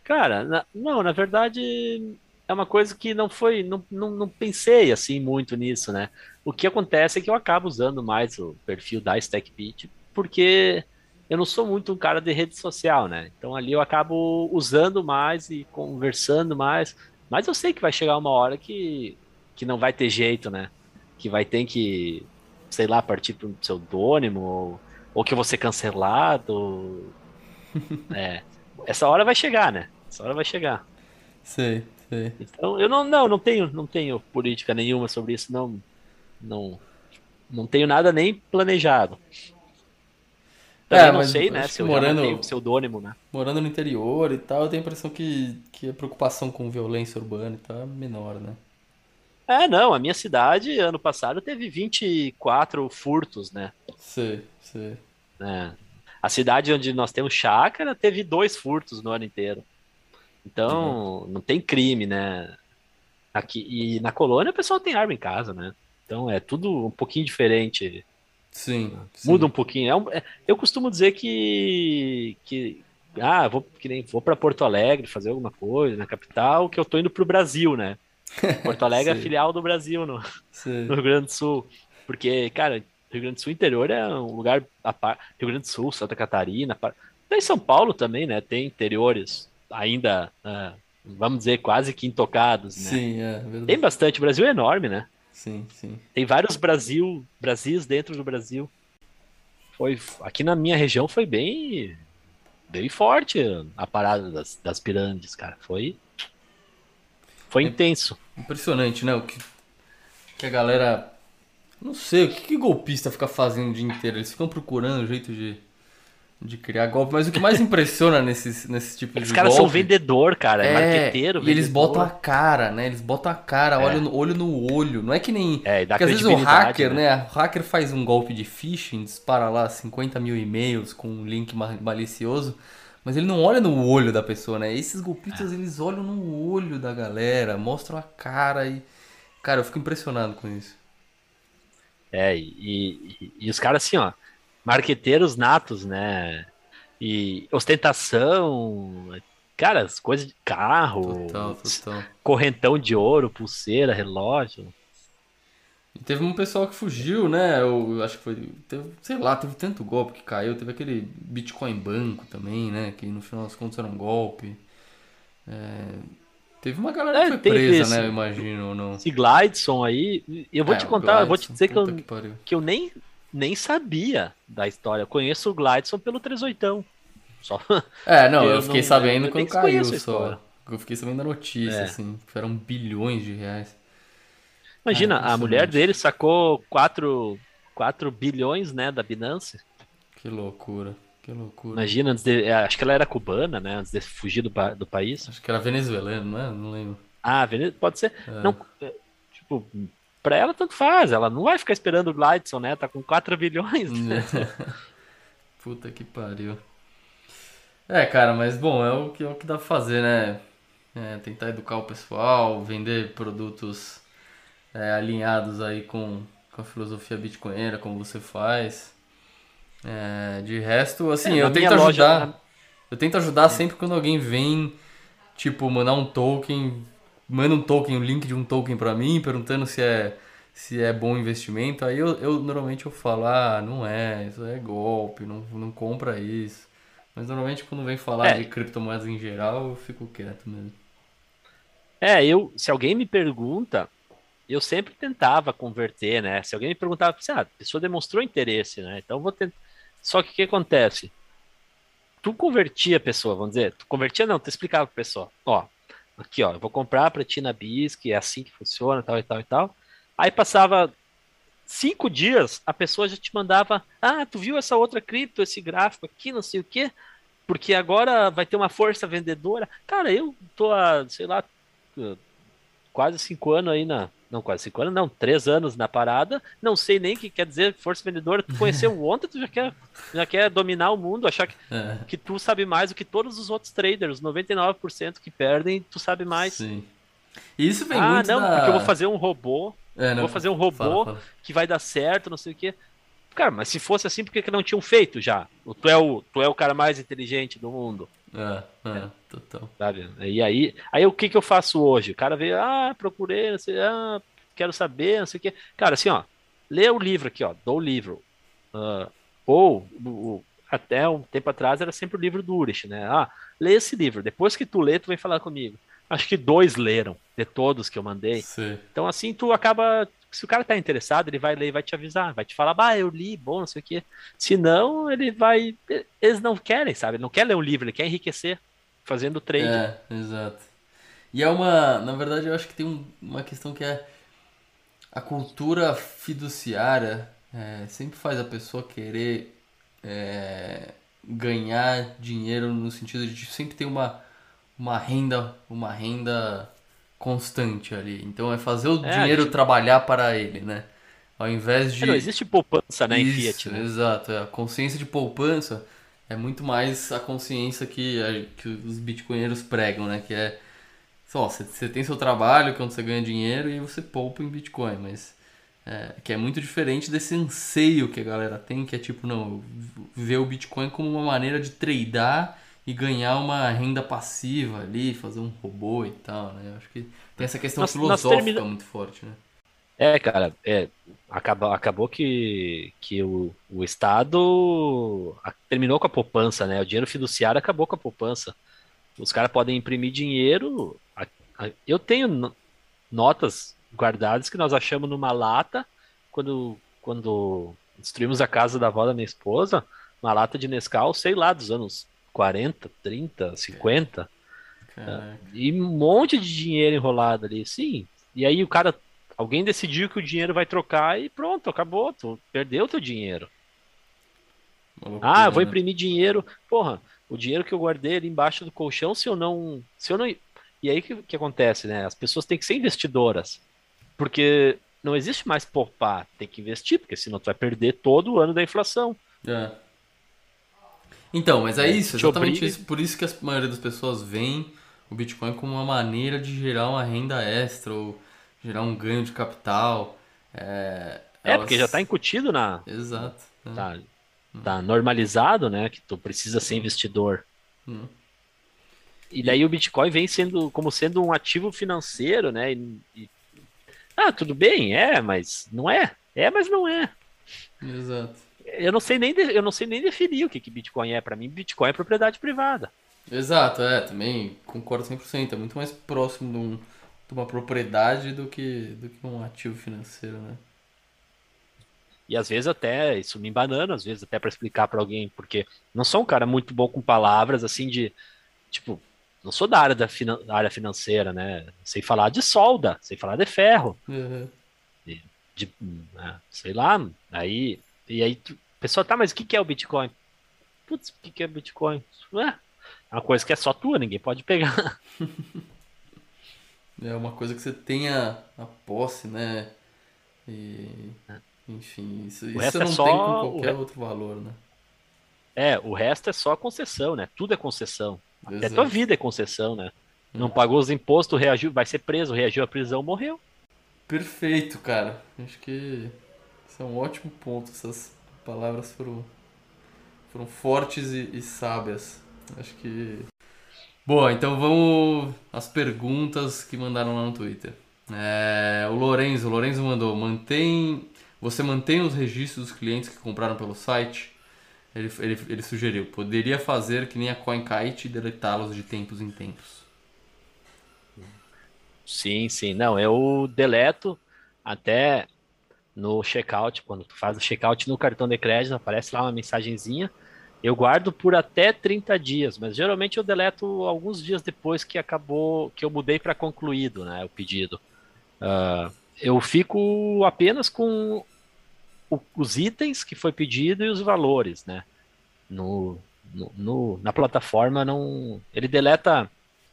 Cara, na- não, na verdade é uma coisa que não foi, não, não, não pensei assim muito nisso, né? O que acontece é que eu acabo usando mais o perfil da StackPit, porque eu não sou muito um cara de rede social, né? Então ali eu acabo usando mais e conversando mais, mas eu sei que vai chegar uma hora que, que não vai ter jeito, né? Que vai ter que, sei lá, partir para um pseudônimo, ou, ou que eu vou ser cancelado. É, essa hora vai chegar, né? Essa hora vai chegar. Sei, sei. Então, eu não, não, não tenho, não tenho política nenhuma sobre isso, não, não, não tenho nada nem planejado. Também É, não mas sei, né, se eu morando- pseudônimo, né? Morando no interior e tal, eu tenho a impressão que, que a preocupação com violência urbana e tal é menor, né? É, não, a minha cidade, ano passado, teve 24 furtos, né? Sei, sei. É. A cidade onde nós temos chácara teve dois furtos no ano inteiro. Então, não tem crime, né? Aqui, e na colônia o pessoal tem arma em casa, né? Então é tudo um pouquinho diferente. Sim, sim. Muda um pouquinho. É um- é- eu costumo dizer que, que ah, vou, que nem, vou para Porto Alegre fazer alguma coisa na capital, que eu tô indo pro Brasil, né? Porto Alegre é filial do Brasil no, no Rio Grande do Sul. Porque, cara, Rio Grande do Sul interior é um lugar a par... Rio Grande do Sul, Santa Catarina, par... até em São Paulo também, né? Tem interiores ainda, ah, vamos dizer, quase que intocados, né? Sim, é verdade. Tem bastante, o Brasil é enorme, né? Sim, sim. Tem vários Brasil, Brasis dentro do Brasil. Foi aqui na minha região foi bem bem forte a parada das, das pirâmides, cara. Foi foi É. intenso. Impressionante, né? O que, que a galera. Não sei, o que, que golpista fica fazendo o dia inteiro? Eles ficam procurando um jeito de, de criar golpe, mas o que mais impressiona nesses, nesse tipo Os de caras são vendedor, cara, é, é, marqueteiro, e eles vendedor. botam a cara, né? Eles botam a cara, É. olho, no, olho no olho. Não é que nem. É, dá Porque às vezes o hacker, né? né? O hacker faz um golpe de phishing, dispara lá 50 mil e-mails com um link ma- malicioso, mas ele não olha no olho da pessoa, né? Esses golpistas, eles olham no olho da galera, mostram a cara e. Cara, eu fico impressionado com isso. É, e, e, e os caras assim, ó, marqueteiros natos, né? E ostentação, cara, as coisas de carro, Total, total. correntão de ouro, pulseira, relógio. E teve um pessoal que fugiu, né? Eu acho que foi. Teve, sei lá, teve tanto golpe que caiu. Teve aquele Bitcoin Banco também, né? Que no final das contas era um golpe. É, teve uma galera É, que foi presa, esse- né? Eu imagino, não. Esse Glidson aí, eu vou É, te contar, eu vou te dizer que eu, pariu. que eu nem, nem sabia da história. Eu conheço o Glidson pelo 38. Só... É, não, eu, Eu fiquei não- sabendo eu quando caiu só. Eu fiquei sabendo da notícia, É. assim, que eram bilhões de reais. Imagina, Ah, a mulher dele sacou 4, 4 bilhões, né, da Binance. Que loucura, que loucura. Imagina, de, é, acho que ela era cubana, né, antes de fugir do, do país. Acho que era venezuelano, não é? Não lembro. Ah, Vene- pode ser. É. Não, é, tipo, pra ela tanto faz, ela não vai ficar esperando o Gladson, né, tá com 4 bilhões. né? Puta que pariu. É, cara, mas bom, é o que, é o que dá pra fazer, né? É, tentar educar o pessoal, vender produtos é, alinhados aí com, com a filosofia bitcoinera, como você faz. É, de resto, assim, É, eu na tento minha loja- ajudar. Eu tento ajudar sempre quando alguém vem, tipo, mandar um token, manda um token, o link de um token pra mim, perguntando se é se é bom investimento. Aí eu, eu normalmente eu falo, ah, não é, isso é golpe, não, não compra isso. Mas normalmente quando vem falar É. de criptomoedas em geral, eu fico quieto mesmo. É, eu, se alguém me pergunta, eu sempre tentava converter, né? Se alguém me perguntava, assim, ah, a pessoa demonstrou interesse, né? Então eu vou tentar. Só que o que acontece? Tu convertia a pessoa, vamos dizer, tu convertia não, tu explicava pra pessoa, ó, aqui ó, eu vou comprar pra ti na BISC, é assim que funciona, tal e tal e tal. Aí passava cinco dias, a pessoa já te mandava, ah, tu viu essa outra cripto, esse gráfico aqui, não sei o quê, porque agora vai ter uma força vendedora. Cara, eu tô há, sei lá, quase cinco anos aí na. Não, quase cinco anos, não, três anos na parada. Não sei nem o que quer dizer força vendedora. Tu conheceu ontem, tu já quer, já quer dominar o mundo, achar que, É, que tu sabe mais do que todos os outros traders. 99% que perdem, tu sabe mais. sim. Isso vem Ah, muito não, da... porque eu vou fazer um robô É, vou fazer um robô fala, fala. que vai dar certo, não sei o quê. Cara, mas se fosse assim, por que, que não tinham feito já? Tu é, o, tu é o cara mais inteligente do mundo. É, é, total. sabe? E aí, aí o que que eu faço hoje? O cara veio, ah, procurei, não sei, ah, quero saber, não sei o quê. Cara, assim, ó, lê o livro aqui, ó, do livro. Ah, ou, o- o- até um tempo atrás era sempre o livro do Urich, né? Ah, lê esse livro, depois que tu lê, tu vem falar comigo. Acho que dois leram, de todos que eu mandei. Sim. Então, assim, tu acaba. Se o cara tá interessado, ele vai ler e vai te avisar, vai te falar, bah, eu li, bom, não sei o quê. Se não, ele vai. Eles não querem, sabe? Ele não quer ler um livro, ele quer enriquecer fazendo trade. É, exato. E é uma. Na verdade, eu acho que tem um- uma questão que é. A cultura fiduciária é, sempre faz a pessoa querer é, ganhar dinheiro no sentido de sempre ter uma, uma renda, uma renda constante ali. Então é fazer o É, dinheiro tipo- trabalhar para ele, né? Ao invés de. É, não existe poupança, né, em Isso, Fiat, né? Exato, é. a consciência de poupança é muito mais a consciência que, a- que os bitcoinheiros pregam, né? Que é só, você, tem seu trabalho, que é onde você ganha dinheiro e você poupa em Bitcoin, mas é, que é muito diferente desse anseio que a galera tem, que é tipo, não, ver o Bitcoin como uma maneira de tradear e ganhar uma renda passiva ali, fazer um robô e tal, né? Acho que tem essa questão Nós- nós filosófica termina- muito forte, né? É, cara, é, acabou, acabou que, que o, o Estado terminou com a poupança, né? O dinheiro fiduciário acabou com a poupança. Os caras podem imprimir dinheiro. a- a- eu tenho no- notas guardadas que nós achamos numa lata quando, quando destruímos a casa da avó da minha esposa, uma lata de Nescau, sei lá, dos anos 40, 30, 50. Caraca. E um monte de dinheiro enrolado ali, sim. E aí o cara, alguém decidiu que o dinheiro vai trocar e pronto, acabou, tu perdeu teu dinheiro. Loucura, Ah, eu vou né? imprimir dinheiro. Porra, o dinheiro que eu guardei ali embaixo do colchão, se eu não, se eu não, e aí que que acontece, né? As pessoas têm que ser investidoras. Porque não existe mais poupar, tem que investir, porque senão tu vai perder todo o ano da inflação. É. Então, mas é isso, te exatamente isso. Por isso que a maioria das pessoas veem o Bitcoin como uma maneira de gerar uma renda extra ou gerar um ganho de capital. É, É, porque já elas- tá incutido na, Exato. né? tá, tá normalizado, né, que tu precisa ser investidor. Hum. E daí o Bitcoin vem sendo como sendo um ativo financeiro, né? e- e- ah, tudo bem, é, mas não é. É, mas não é. Exato. Eu não sei nem eu não sei nem definir o que que Bitcoin é. Para mim, Bitcoin é propriedade privada. Exato, é, também concordo 100%. É muito mais próximo de, um- de uma propriedade do que, do que um ativo financeiro, né? E às vezes até isso me embanando, às vezes até para explicar para alguém, porque não sou um cara muito bom com palavras assim de tipo, não sou da área da, finan área financeira, né? Sei falar de solda, sei falar de ferro. Uhum. De, de né? sei lá, aí e aí tu, pessoal, tá, mas o que que é o Bitcoin? Putz, o que que é Bitcoin? É uma coisa que é só tua, ninguém pode pegar. É uma coisa que você tenha a posse, né? E, É. enfim, isso, O isso é não só tem com o qualquer re- outro valor, né? É, o resto é só concessão, né? Tudo é concessão. Até Exato. tua vida é concessão, né? Não Hum. pagou os impostos, reagiu, vai ser preso, reagiu à prisão, morreu. Perfeito, cara. Acho que é um ótimo ponto. Essas palavras foram, foram fortes e, e sábias. Acho que. Boa, então vamos às perguntas que mandaram lá no Twitter. É, o Lorenzo, o Lorenzo mandou, mantém. Você mantém os registros dos clientes que compraram pelo site? Ele, ele, ele sugeriu, poderia fazer que nem a CoinKite e deletá-los de tempos em tempos. Sim, sim. Não, eu deleto até no checkout, quando tu faz o checkout no cartão de crédito, aparece lá uma mensagenzinha. Eu guardo por até 30 dias, mas geralmente eu deleto alguns dias depois que acabou, que eu mudei para concluído, né, o pedido. Ah, eu fico apenas com o- os itens que foi pedido e os valores, né? No, no- no- na plataforma não, ele deleta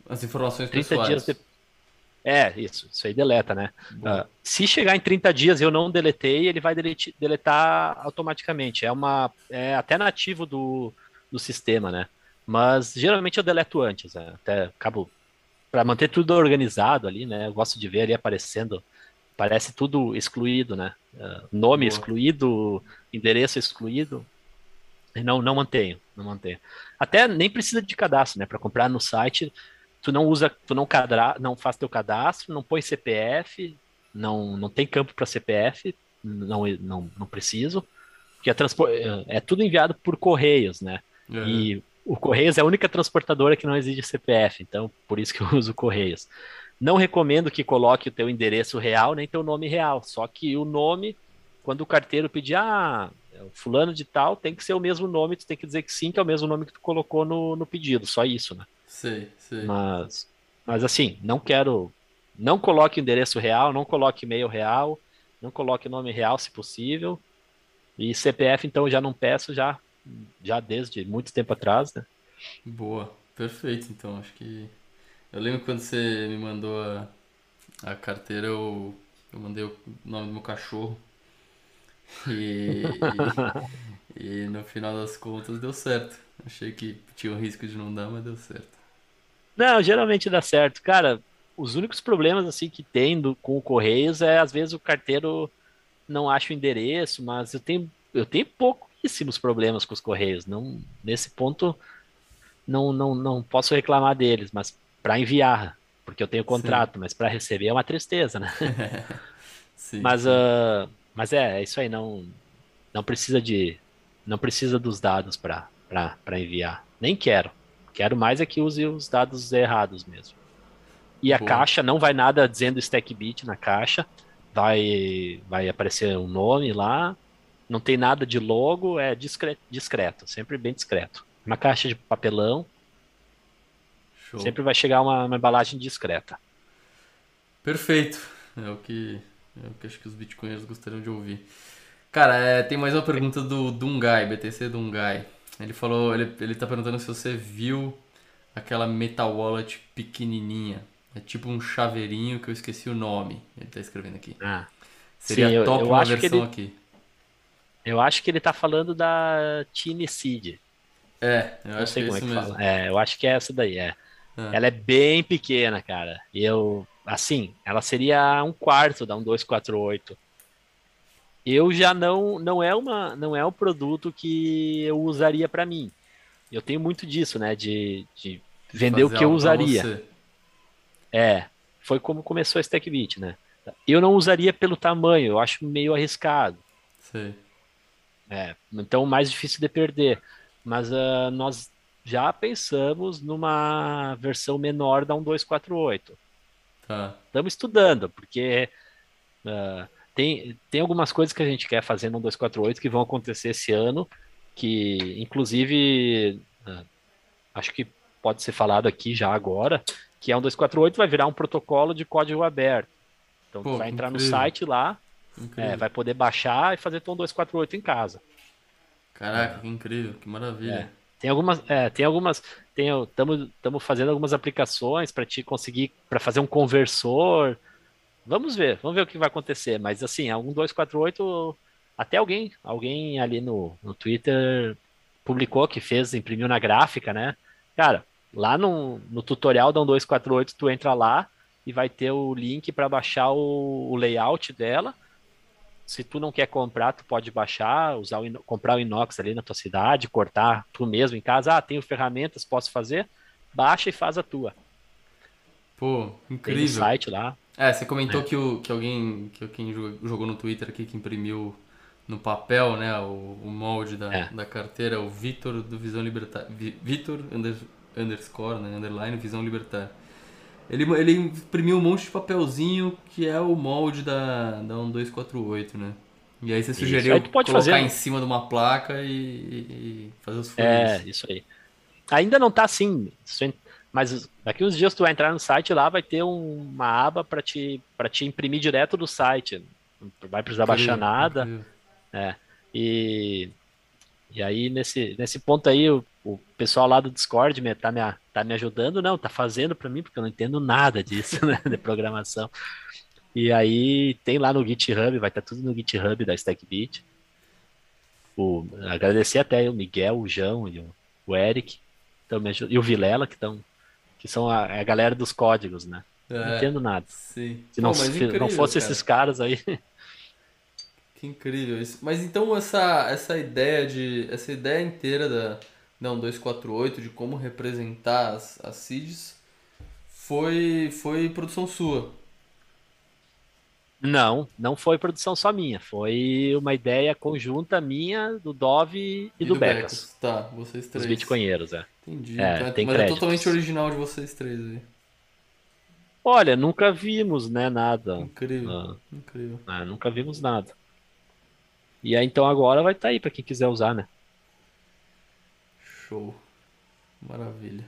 As informações 30 pessoais. dias depois. É, isso, isso aí deleta, né? Ah, se chegar em 30 dias eu não deletei, ele vai delete- deletar automaticamente. É uma é até nativo do, do sistema, né? Mas geralmente eu deleto antes, né? Até acabo para manter tudo organizado ali, né? Eu gosto de ver ali aparecendo, parece tudo excluído, né? Ah, nome Boa. excluído, endereço excluído. Não não mantenho, não mantenho. Até nem precisa de cadastro, né? Para comprar no site, tu não usa, tu não cadra, não faz teu cadastro, não põe CPF, não, não tem campo para CPF, não, não, não preciso, porque é, é tudo enviado por correios, né? É. E o Correios é a única transportadora que não exige CPF, então por isso que eu uso Correios. Não recomendo que coloque o teu endereço real nem teu nome real, só que o nome, quando o carteiro pedir, ah, o fulano de tal, tem que ser o mesmo nome, tu tem que dizer que sim, que é o mesmo nome que tu colocou no, no pedido, só isso, né? Sei, sei. Mas, mas assim, não quero. Não coloque endereço real, não coloque e-mail real, não coloque nome real, se possível. E CPF, então, eu já não peço, já, já desde muito tempo atrás, né? Boa, perfeito. Então, acho que. Eu lembro quando você me mandou a, a carteira, eu, eu mandei o nome do meu cachorro. E, e, e no final das contas deu certo. Achei que tinha o risco de não dar, mas deu certo. Não, geralmente dá certo. Cara, os únicos problemas assim que tem do- com o Correios é às vezes o carteiro não acha o endereço, mas eu tenho, eu tenho pouquíssimos problemas com os Correios. Não, nesse ponto não, não, não posso reclamar deles, mas para enviar, porque eu tenho contrato, mas para receber é uma tristeza, né? Sim, Mas, sim. Mas é, é isso aí, não, não precisa de, não precisa dos dados para para enviar. Nem quero. Quero mais é que use os dados errados mesmo. E a Boa. caixa não vai nada dizendo stackbit na caixa. Vai vai aparecer um nome lá. Não tem nada de logo, é discreto, discreto, sempre bem discreto. Uma caixa de papelão, Show. sempre vai chegar uma, uma embalagem discreta. Perfeito. É o que, é o que acho que os bitcoinheiros gostariam de ouvir. Cara, é, tem mais uma pergunta do Dungai, BTC Dungai. Ele falou, ele, ele tá perguntando se você viu aquela Metal Wallet pequenininha. É tipo um chaveirinho que eu esqueci o nome. Ele tá escrevendo aqui. Ah, Seria Sim, eu- top eu uma acho que versão ele- aqui. eu acho que ele tá falando da Tiny Seed. É, eu Não acho que sei é como é que mesmo. fala. É, eu acho que é essa daí, é. Ah. Ela é bem pequena, cara. E eu, assim, ela seria um quarto da 1248. Eu já não, não é uma, não é um produto que eu usaria para mim. Eu tenho muito disso, né, de, de vender o Fazer que eu usaria. É, foi como começou a StackBit, né? Eu não usaria pelo tamanho, eu acho meio arriscado. Sei. É, então mais difícil de perder. Mas ah, nós já pensamos numa versão menor da 1248. Tá. Estamos estudando, porque ah, tem, tem algumas coisas que a gente quer fazer no 248 que vão acontecer esse ano, que inclusive ah, acho que pode ser falado aqui já agora, que é um 248 vai virar um protocolo de código aberto. Então Pô, tu vai entrar incrível. no site lá, é, vai poder baixar e fazer Tom 248 em casa. Caraca, que incrível, que maravilha. É. Tem algumas, é, tem algumas, estamos fazendo algumas aplicações para te conseguir, para fazer um conversor. Vamos ver, vamos ver o que vai acontecer. Mas assim, algum 248, até alguém, alguém ali no, no Twitter publicou que fez, imprimiu na gráfica, né? Cara, lá no, no tutorial da 248, tu entra lá e vai ter o link para baixar o, o layout dela se tu não quer comprar, tu pode baixar, usar o, comprar o inox ali na tua cidade, cortar tu mesmo em casa. Ah, tenho ferramentas, posso fazer? Baixa e faz a tua. Pô, incrível. Tem site lá. É, você comentou é. que, o, que alguém que quem jogou no Twitter aqui que imprimiu no papel, né, o, o molde da, é. da carteira, o Vitor do Visão Libertária. Vitor under, underscore, né, underline Visão Libertária. Ele, ele imprimiu um monte de papelzinho que é o molde da, da 1248, né? E aí você sugeriu aí colocar fazer... em cima de uma placa e, e fazer os furos. É, isso aí. Ainda não tá assim, mas daqui uns dias tu vai entrar no site lá, vai ter uma aba para te, pra te imprimir direto do site. Não vai precisar baixar nada. É. E, e aí, nesse, nesse ponto aí, o pessoal lá do Discord me, tá, me, tá me ajudando, não, tá fazendo para mim, porque eu não entendo nada disso, né, de programação. E aí tem lá no GitHub, vai estar tá tudo no GitHub da StackBit. O, agradecer até o Miguel, o João e o, o Eric, então, e o Vilela, que estão que são a, a, galera dos códigos, né? É, não entendo nada. Sim. Se não, Pô, incrível, não fosse cara. esses caras aí. Que incrível isso. Mas então essa, essa ideia de. Essa ideia inteira da, não 248 de como representar as, as seeds foi foi produção sua. Não, não foi produção só minha, foi uma ideia conjunta minha, do Dove e, e do, do Becas. Becas. Tá, vocês três. Os bitcoinheiros, é. Entendi. É, é, tem mas créditos. é totalmente original de vocês três aí. Olha, nunca vimos, né, nada. Incrível, ah, incrível. Ah, nunca vimos nada. E aí, então agora vai estar tá aí para quem quiser usar, né? Show. Maravilha.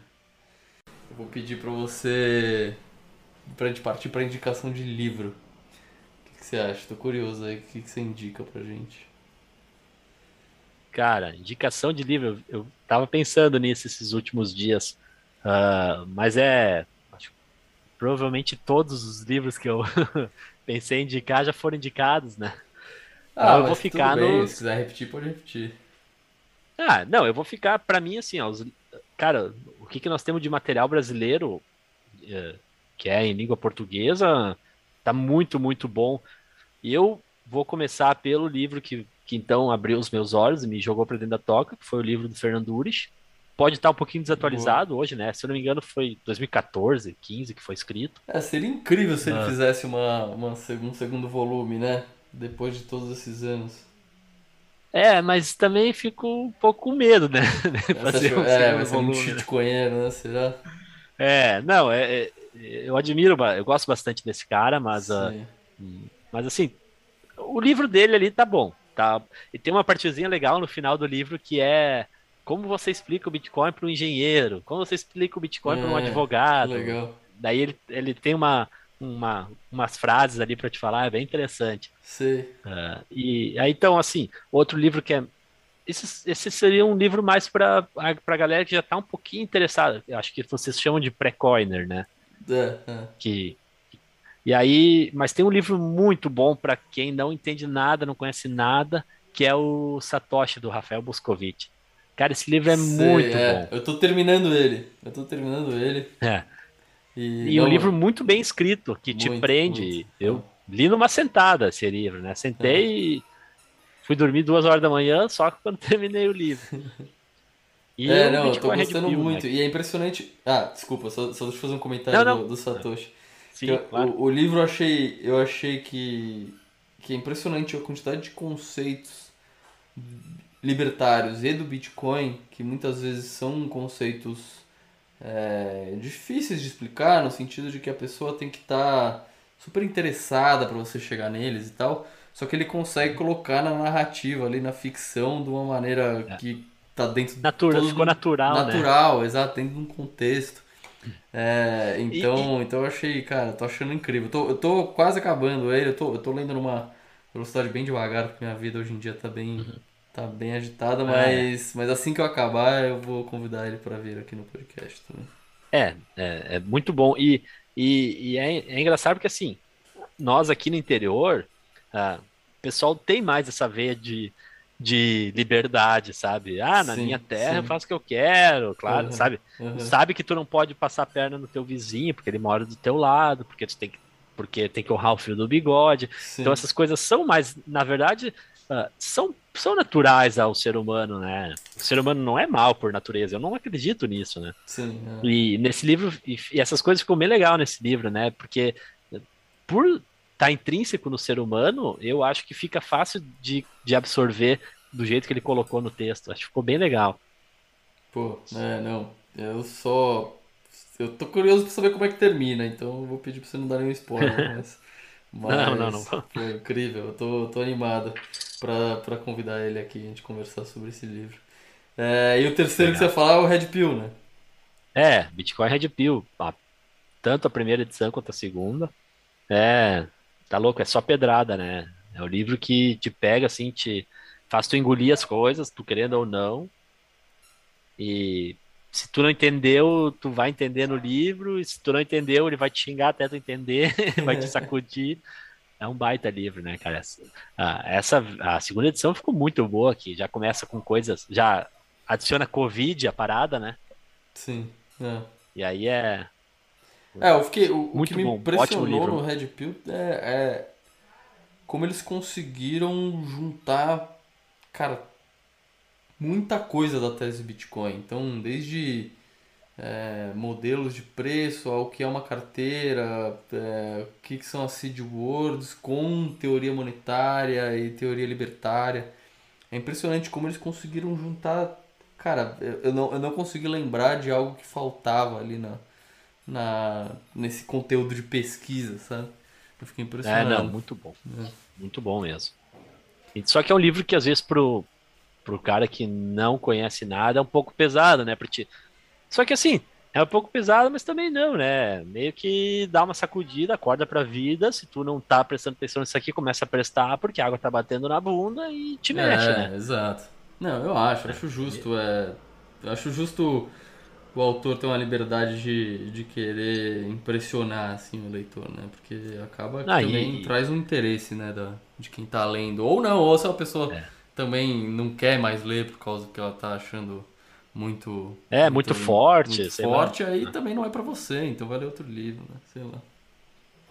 Eu vou pedir para você pra gente partir para indicação de livro. O que, que, você acha? Tô curioso aí. O que, que você indica pra gente? Cara, indicação de livro, eu, eu tava pensando nisso esses últimos dias. Uh, mas é. Acho, provavelmente todos os livros que eu pensei em indicar já foram indicados, né? Ah, eu vou ficar no. Se quiser repetir, pode repetir. Ah, não, eu vou ficar, para mim, assim, ó, os, cara, o que, que nós temos de material brasileiro, é, que é em língua portuguesa, tá muito, muito bom. E eu vou começar pelo livro que, que então abriu os meus olhos e me jogou para dentro da toca, que foi o livro do Fernando Ures. Pode estar um pouquinho desatualizado Boa. hoje, né? Se eu não me engano, foi 2014, 15 que foi escrito. É, seria incrível se ele ah. fizesse uma, uma, um segundo volume, né? Depois de todos esses anos. É, mas também fico um pouco com medo, né? Fazer um é, ser volume, um né? Será? É, não, é, é, eu admiro, eu gosto bastante desse cara, mas, uh, mas assim, o livro dele ali tá bom, tá? E tem uma partezinha legal no final do livro que é como você explica o Bitcoin para um engenheiro, como você explica o Bitcoin é, para um advogado. Legal. Daí ele, ele tem uma, uma, umas frases ali para te falar, é bem interessante. Sim. Uh, e aí, então, assim, outro livro que é. Esse, esse seria um livro mais para a galera que já está um pouquinho interessada. Eu acho que vocês chamam de pré-coiner, né? É, é. Que, e aí, mas tem um livro muito bom para quem não entende nada, não conhece nada, que é o Satoshi do Rafael Boscovich. Cara, esse livro é Sei, muito é. bom. Eu tô terminando ele. Eu tô terminando ele. É. E, e um livro muito bem escrito, que muito, te prende. Muito. Eu li numa sentada esse livro, né? Sentei é. e fui dormir duas horas da manhã, só quando terminei o livro. E é, não, eu tô gostando muito. Né? E é impressionante. Ah, desculpa, só, só deixa eu fazer um comentário não, não. Do, do, Satoshi. Sim, eu, claro. o, o, livro eu achei, eu achei que, que é impressionante a quantidade de conceitos libertários e do Bitcoin, que muitas vezes são conceitos é, difíceis de explicar, no sentido de que a pessoa tem que estar tá super interessada para você chegar neles e tal. só que ele consegue colocar na narrativa ali, na ficção, de uma maneira É. que tá dentro Natura, todo ficou do- natural, né? natural, exato, dentro de um contexto. É, então, então eu achei, cara, tô achando incrível. Eu tô, eu tô quase acabando ele, eu tô, eu tô lendo numa velocidade bem devagar, porque minha vida hoje em dia tá bem, tá bem agitada, Uhum. Ah, é. mas, mas assim que eu acabar, eu vou convidar ele pra vir aqui no podcast também. É, é, é muito bom. E, e, e é, é engraçado porque, assim, nós aqui no interior, ah, o pessoal tem mais essa veia de, de liberdade, sabe? Ah, na Sim, minha terra eu sim. faço o que eu quero, claro, Uhum, sabe? uhum. Sabe que tu não pode passar a perna no teu vizinho, porque ele mora do teu lado, porque tu tem que, porque tem que honrar o fio do bigode. Sim. Então essas coisas são mais, na verdade, ah, são, são naturais ao ser humano, né? O ser humano não é mal por natureza, eu não acredito nisso, né? Sim, é. E nesse livro, e, e essas coisas ficam bem legal nesse livro, né? Porque por estar intrínseco no ser humano, eu acho que fica fácil de, de absorver do jeito que ele colocou no texto. Acho que ficou bem legal. Pô, é, não. Eu só. Eu tô curioso pra saber como é que termina, então eu vou pedir pra você não dar nenhum spoiler, mas. Não, não, mas não. Foi incrível, eu tô, tô animado pra, pra convidar ele aqui a gente conversar sobre esse livro. É, e o terceiro que você falar é o Red Pill, né? É, Bitcoin Red Pill, a- tanto a primeira edição quanto a segunda. É, tá louco, é só pedrada, né? É o livro que te pega assim, te faz tu engolir as coisas, tu querendo ou não. E se tu não entendeu, tu vai entender no livro, e se tu não entendeu, ele vai te xingar até tu entender, vai te sacudir. É um baita livro, né, cara? Essa, ah, essa a segunda edição ficou muito boa aqui, já começa com coisas, já adiciona Covid a parada, né? Sim. É, E aí é É, eu fiquei. O, o Muito que me bom, ótimo impressionou no Red Pill é, é como eles conseguiram juntar, cara, muita coisa da tese Bitcoin. Então, desde é, modelos de preço ao que é uma carteira, é, o que, que são as seed words, com teoria monetária e teoria libertária. É impressionante como eles conseguiram juntar. Cara, eu não, eu não consegui lembrar de algo que faltava ali na, na, nesse conteúdo de pesquisa, sabe? Eu fiquei É, impressionado. não, muito bom. Muito bom mesmo. Só que é um livro que às vezes pro, pro cara que não conhece nada é um pouco pesado, né? Porque... Só que assim, é um pouco pesado, mas também não, né? Meio que dá uma sacudida, acorda pra vida. Se tu não tá prestando atenção nisso aqui, começa a prestar, porque a água tá batendo na bunda e te mexe, é, né? exato. Não, eu acho, acho justo. É, eu acho justo o autor ter uma liberdade de, de querer impressionar assim, o leitor, né? Porque acaba que Ah, e- também traz um interesse, né, da, de quem tá lendo. Ou não, ou se a pessoa É. também não quer mais ler por causa que ela tá achando muito. É, muito forte, muito sei lá. forte, aí também não é pra você, então vai ler outro livro, né? Sei lá.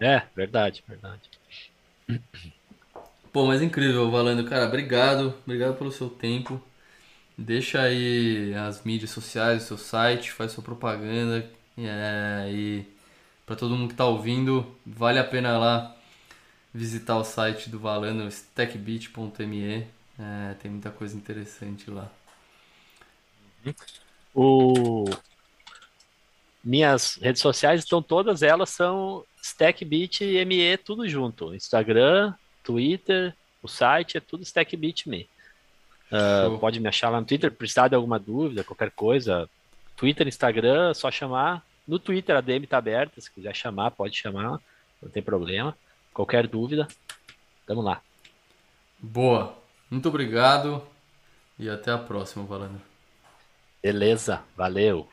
É, verdade, verdade. Pô, mas incrível, Valendo. Cara, obrigado. Obrigado pelo seu tempo. Deixa aí as mídias sociais, o seu site, faz sua propaganda. É, e para todo mundo que tá ouvindo, vale a pena lá visitar o site do Valendo, stackbit.me. É, tem muita coisa interessante lá. O... Minhas redes sociais estão todas elas são StackBit e ME tudo junto. Instagram, Twitter, o site é tudo StackBit.me. Ah, Show. pode me achar lá no Twitter, precisar de alguma dúvida, qualquer coisa. Twitter, Instagram, é só chamar. No Twitter a DM tá aberta, se quiser chamar, pode chamar, não tem problema. Qualquer dúvida, tamo lá. Boa. Muito obrigado e até a próxima, Valendo. Beleza, valeu.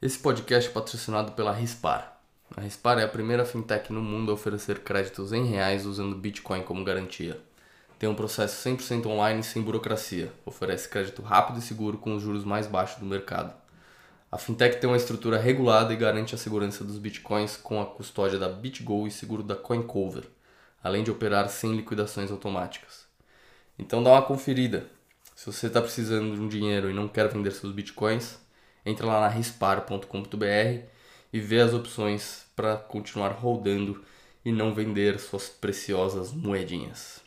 Esse podcast é patrocinado pela Rispar. A Rispar é a primeira fintech no mundo a oferecer créditos em reais usando Bitcoin como garantia. Tem um processo 100% online sem burocracia. Oferece crédito rápido e seguro com os juros mais baixos do mercado. A fintech tem uma estrutura regulada e garante a segurança dos bitcoins com a custódia da BitGo e seguro da CoinCover, além de operar sem liquidações automáticas. Então dá uma conferida. Se você está precisando de um dinheiro e não quer vender seus bitcoins, entra lá na rispar.com.br e vê as opções para continuar rodando e não vender suas preciosas moedinhas.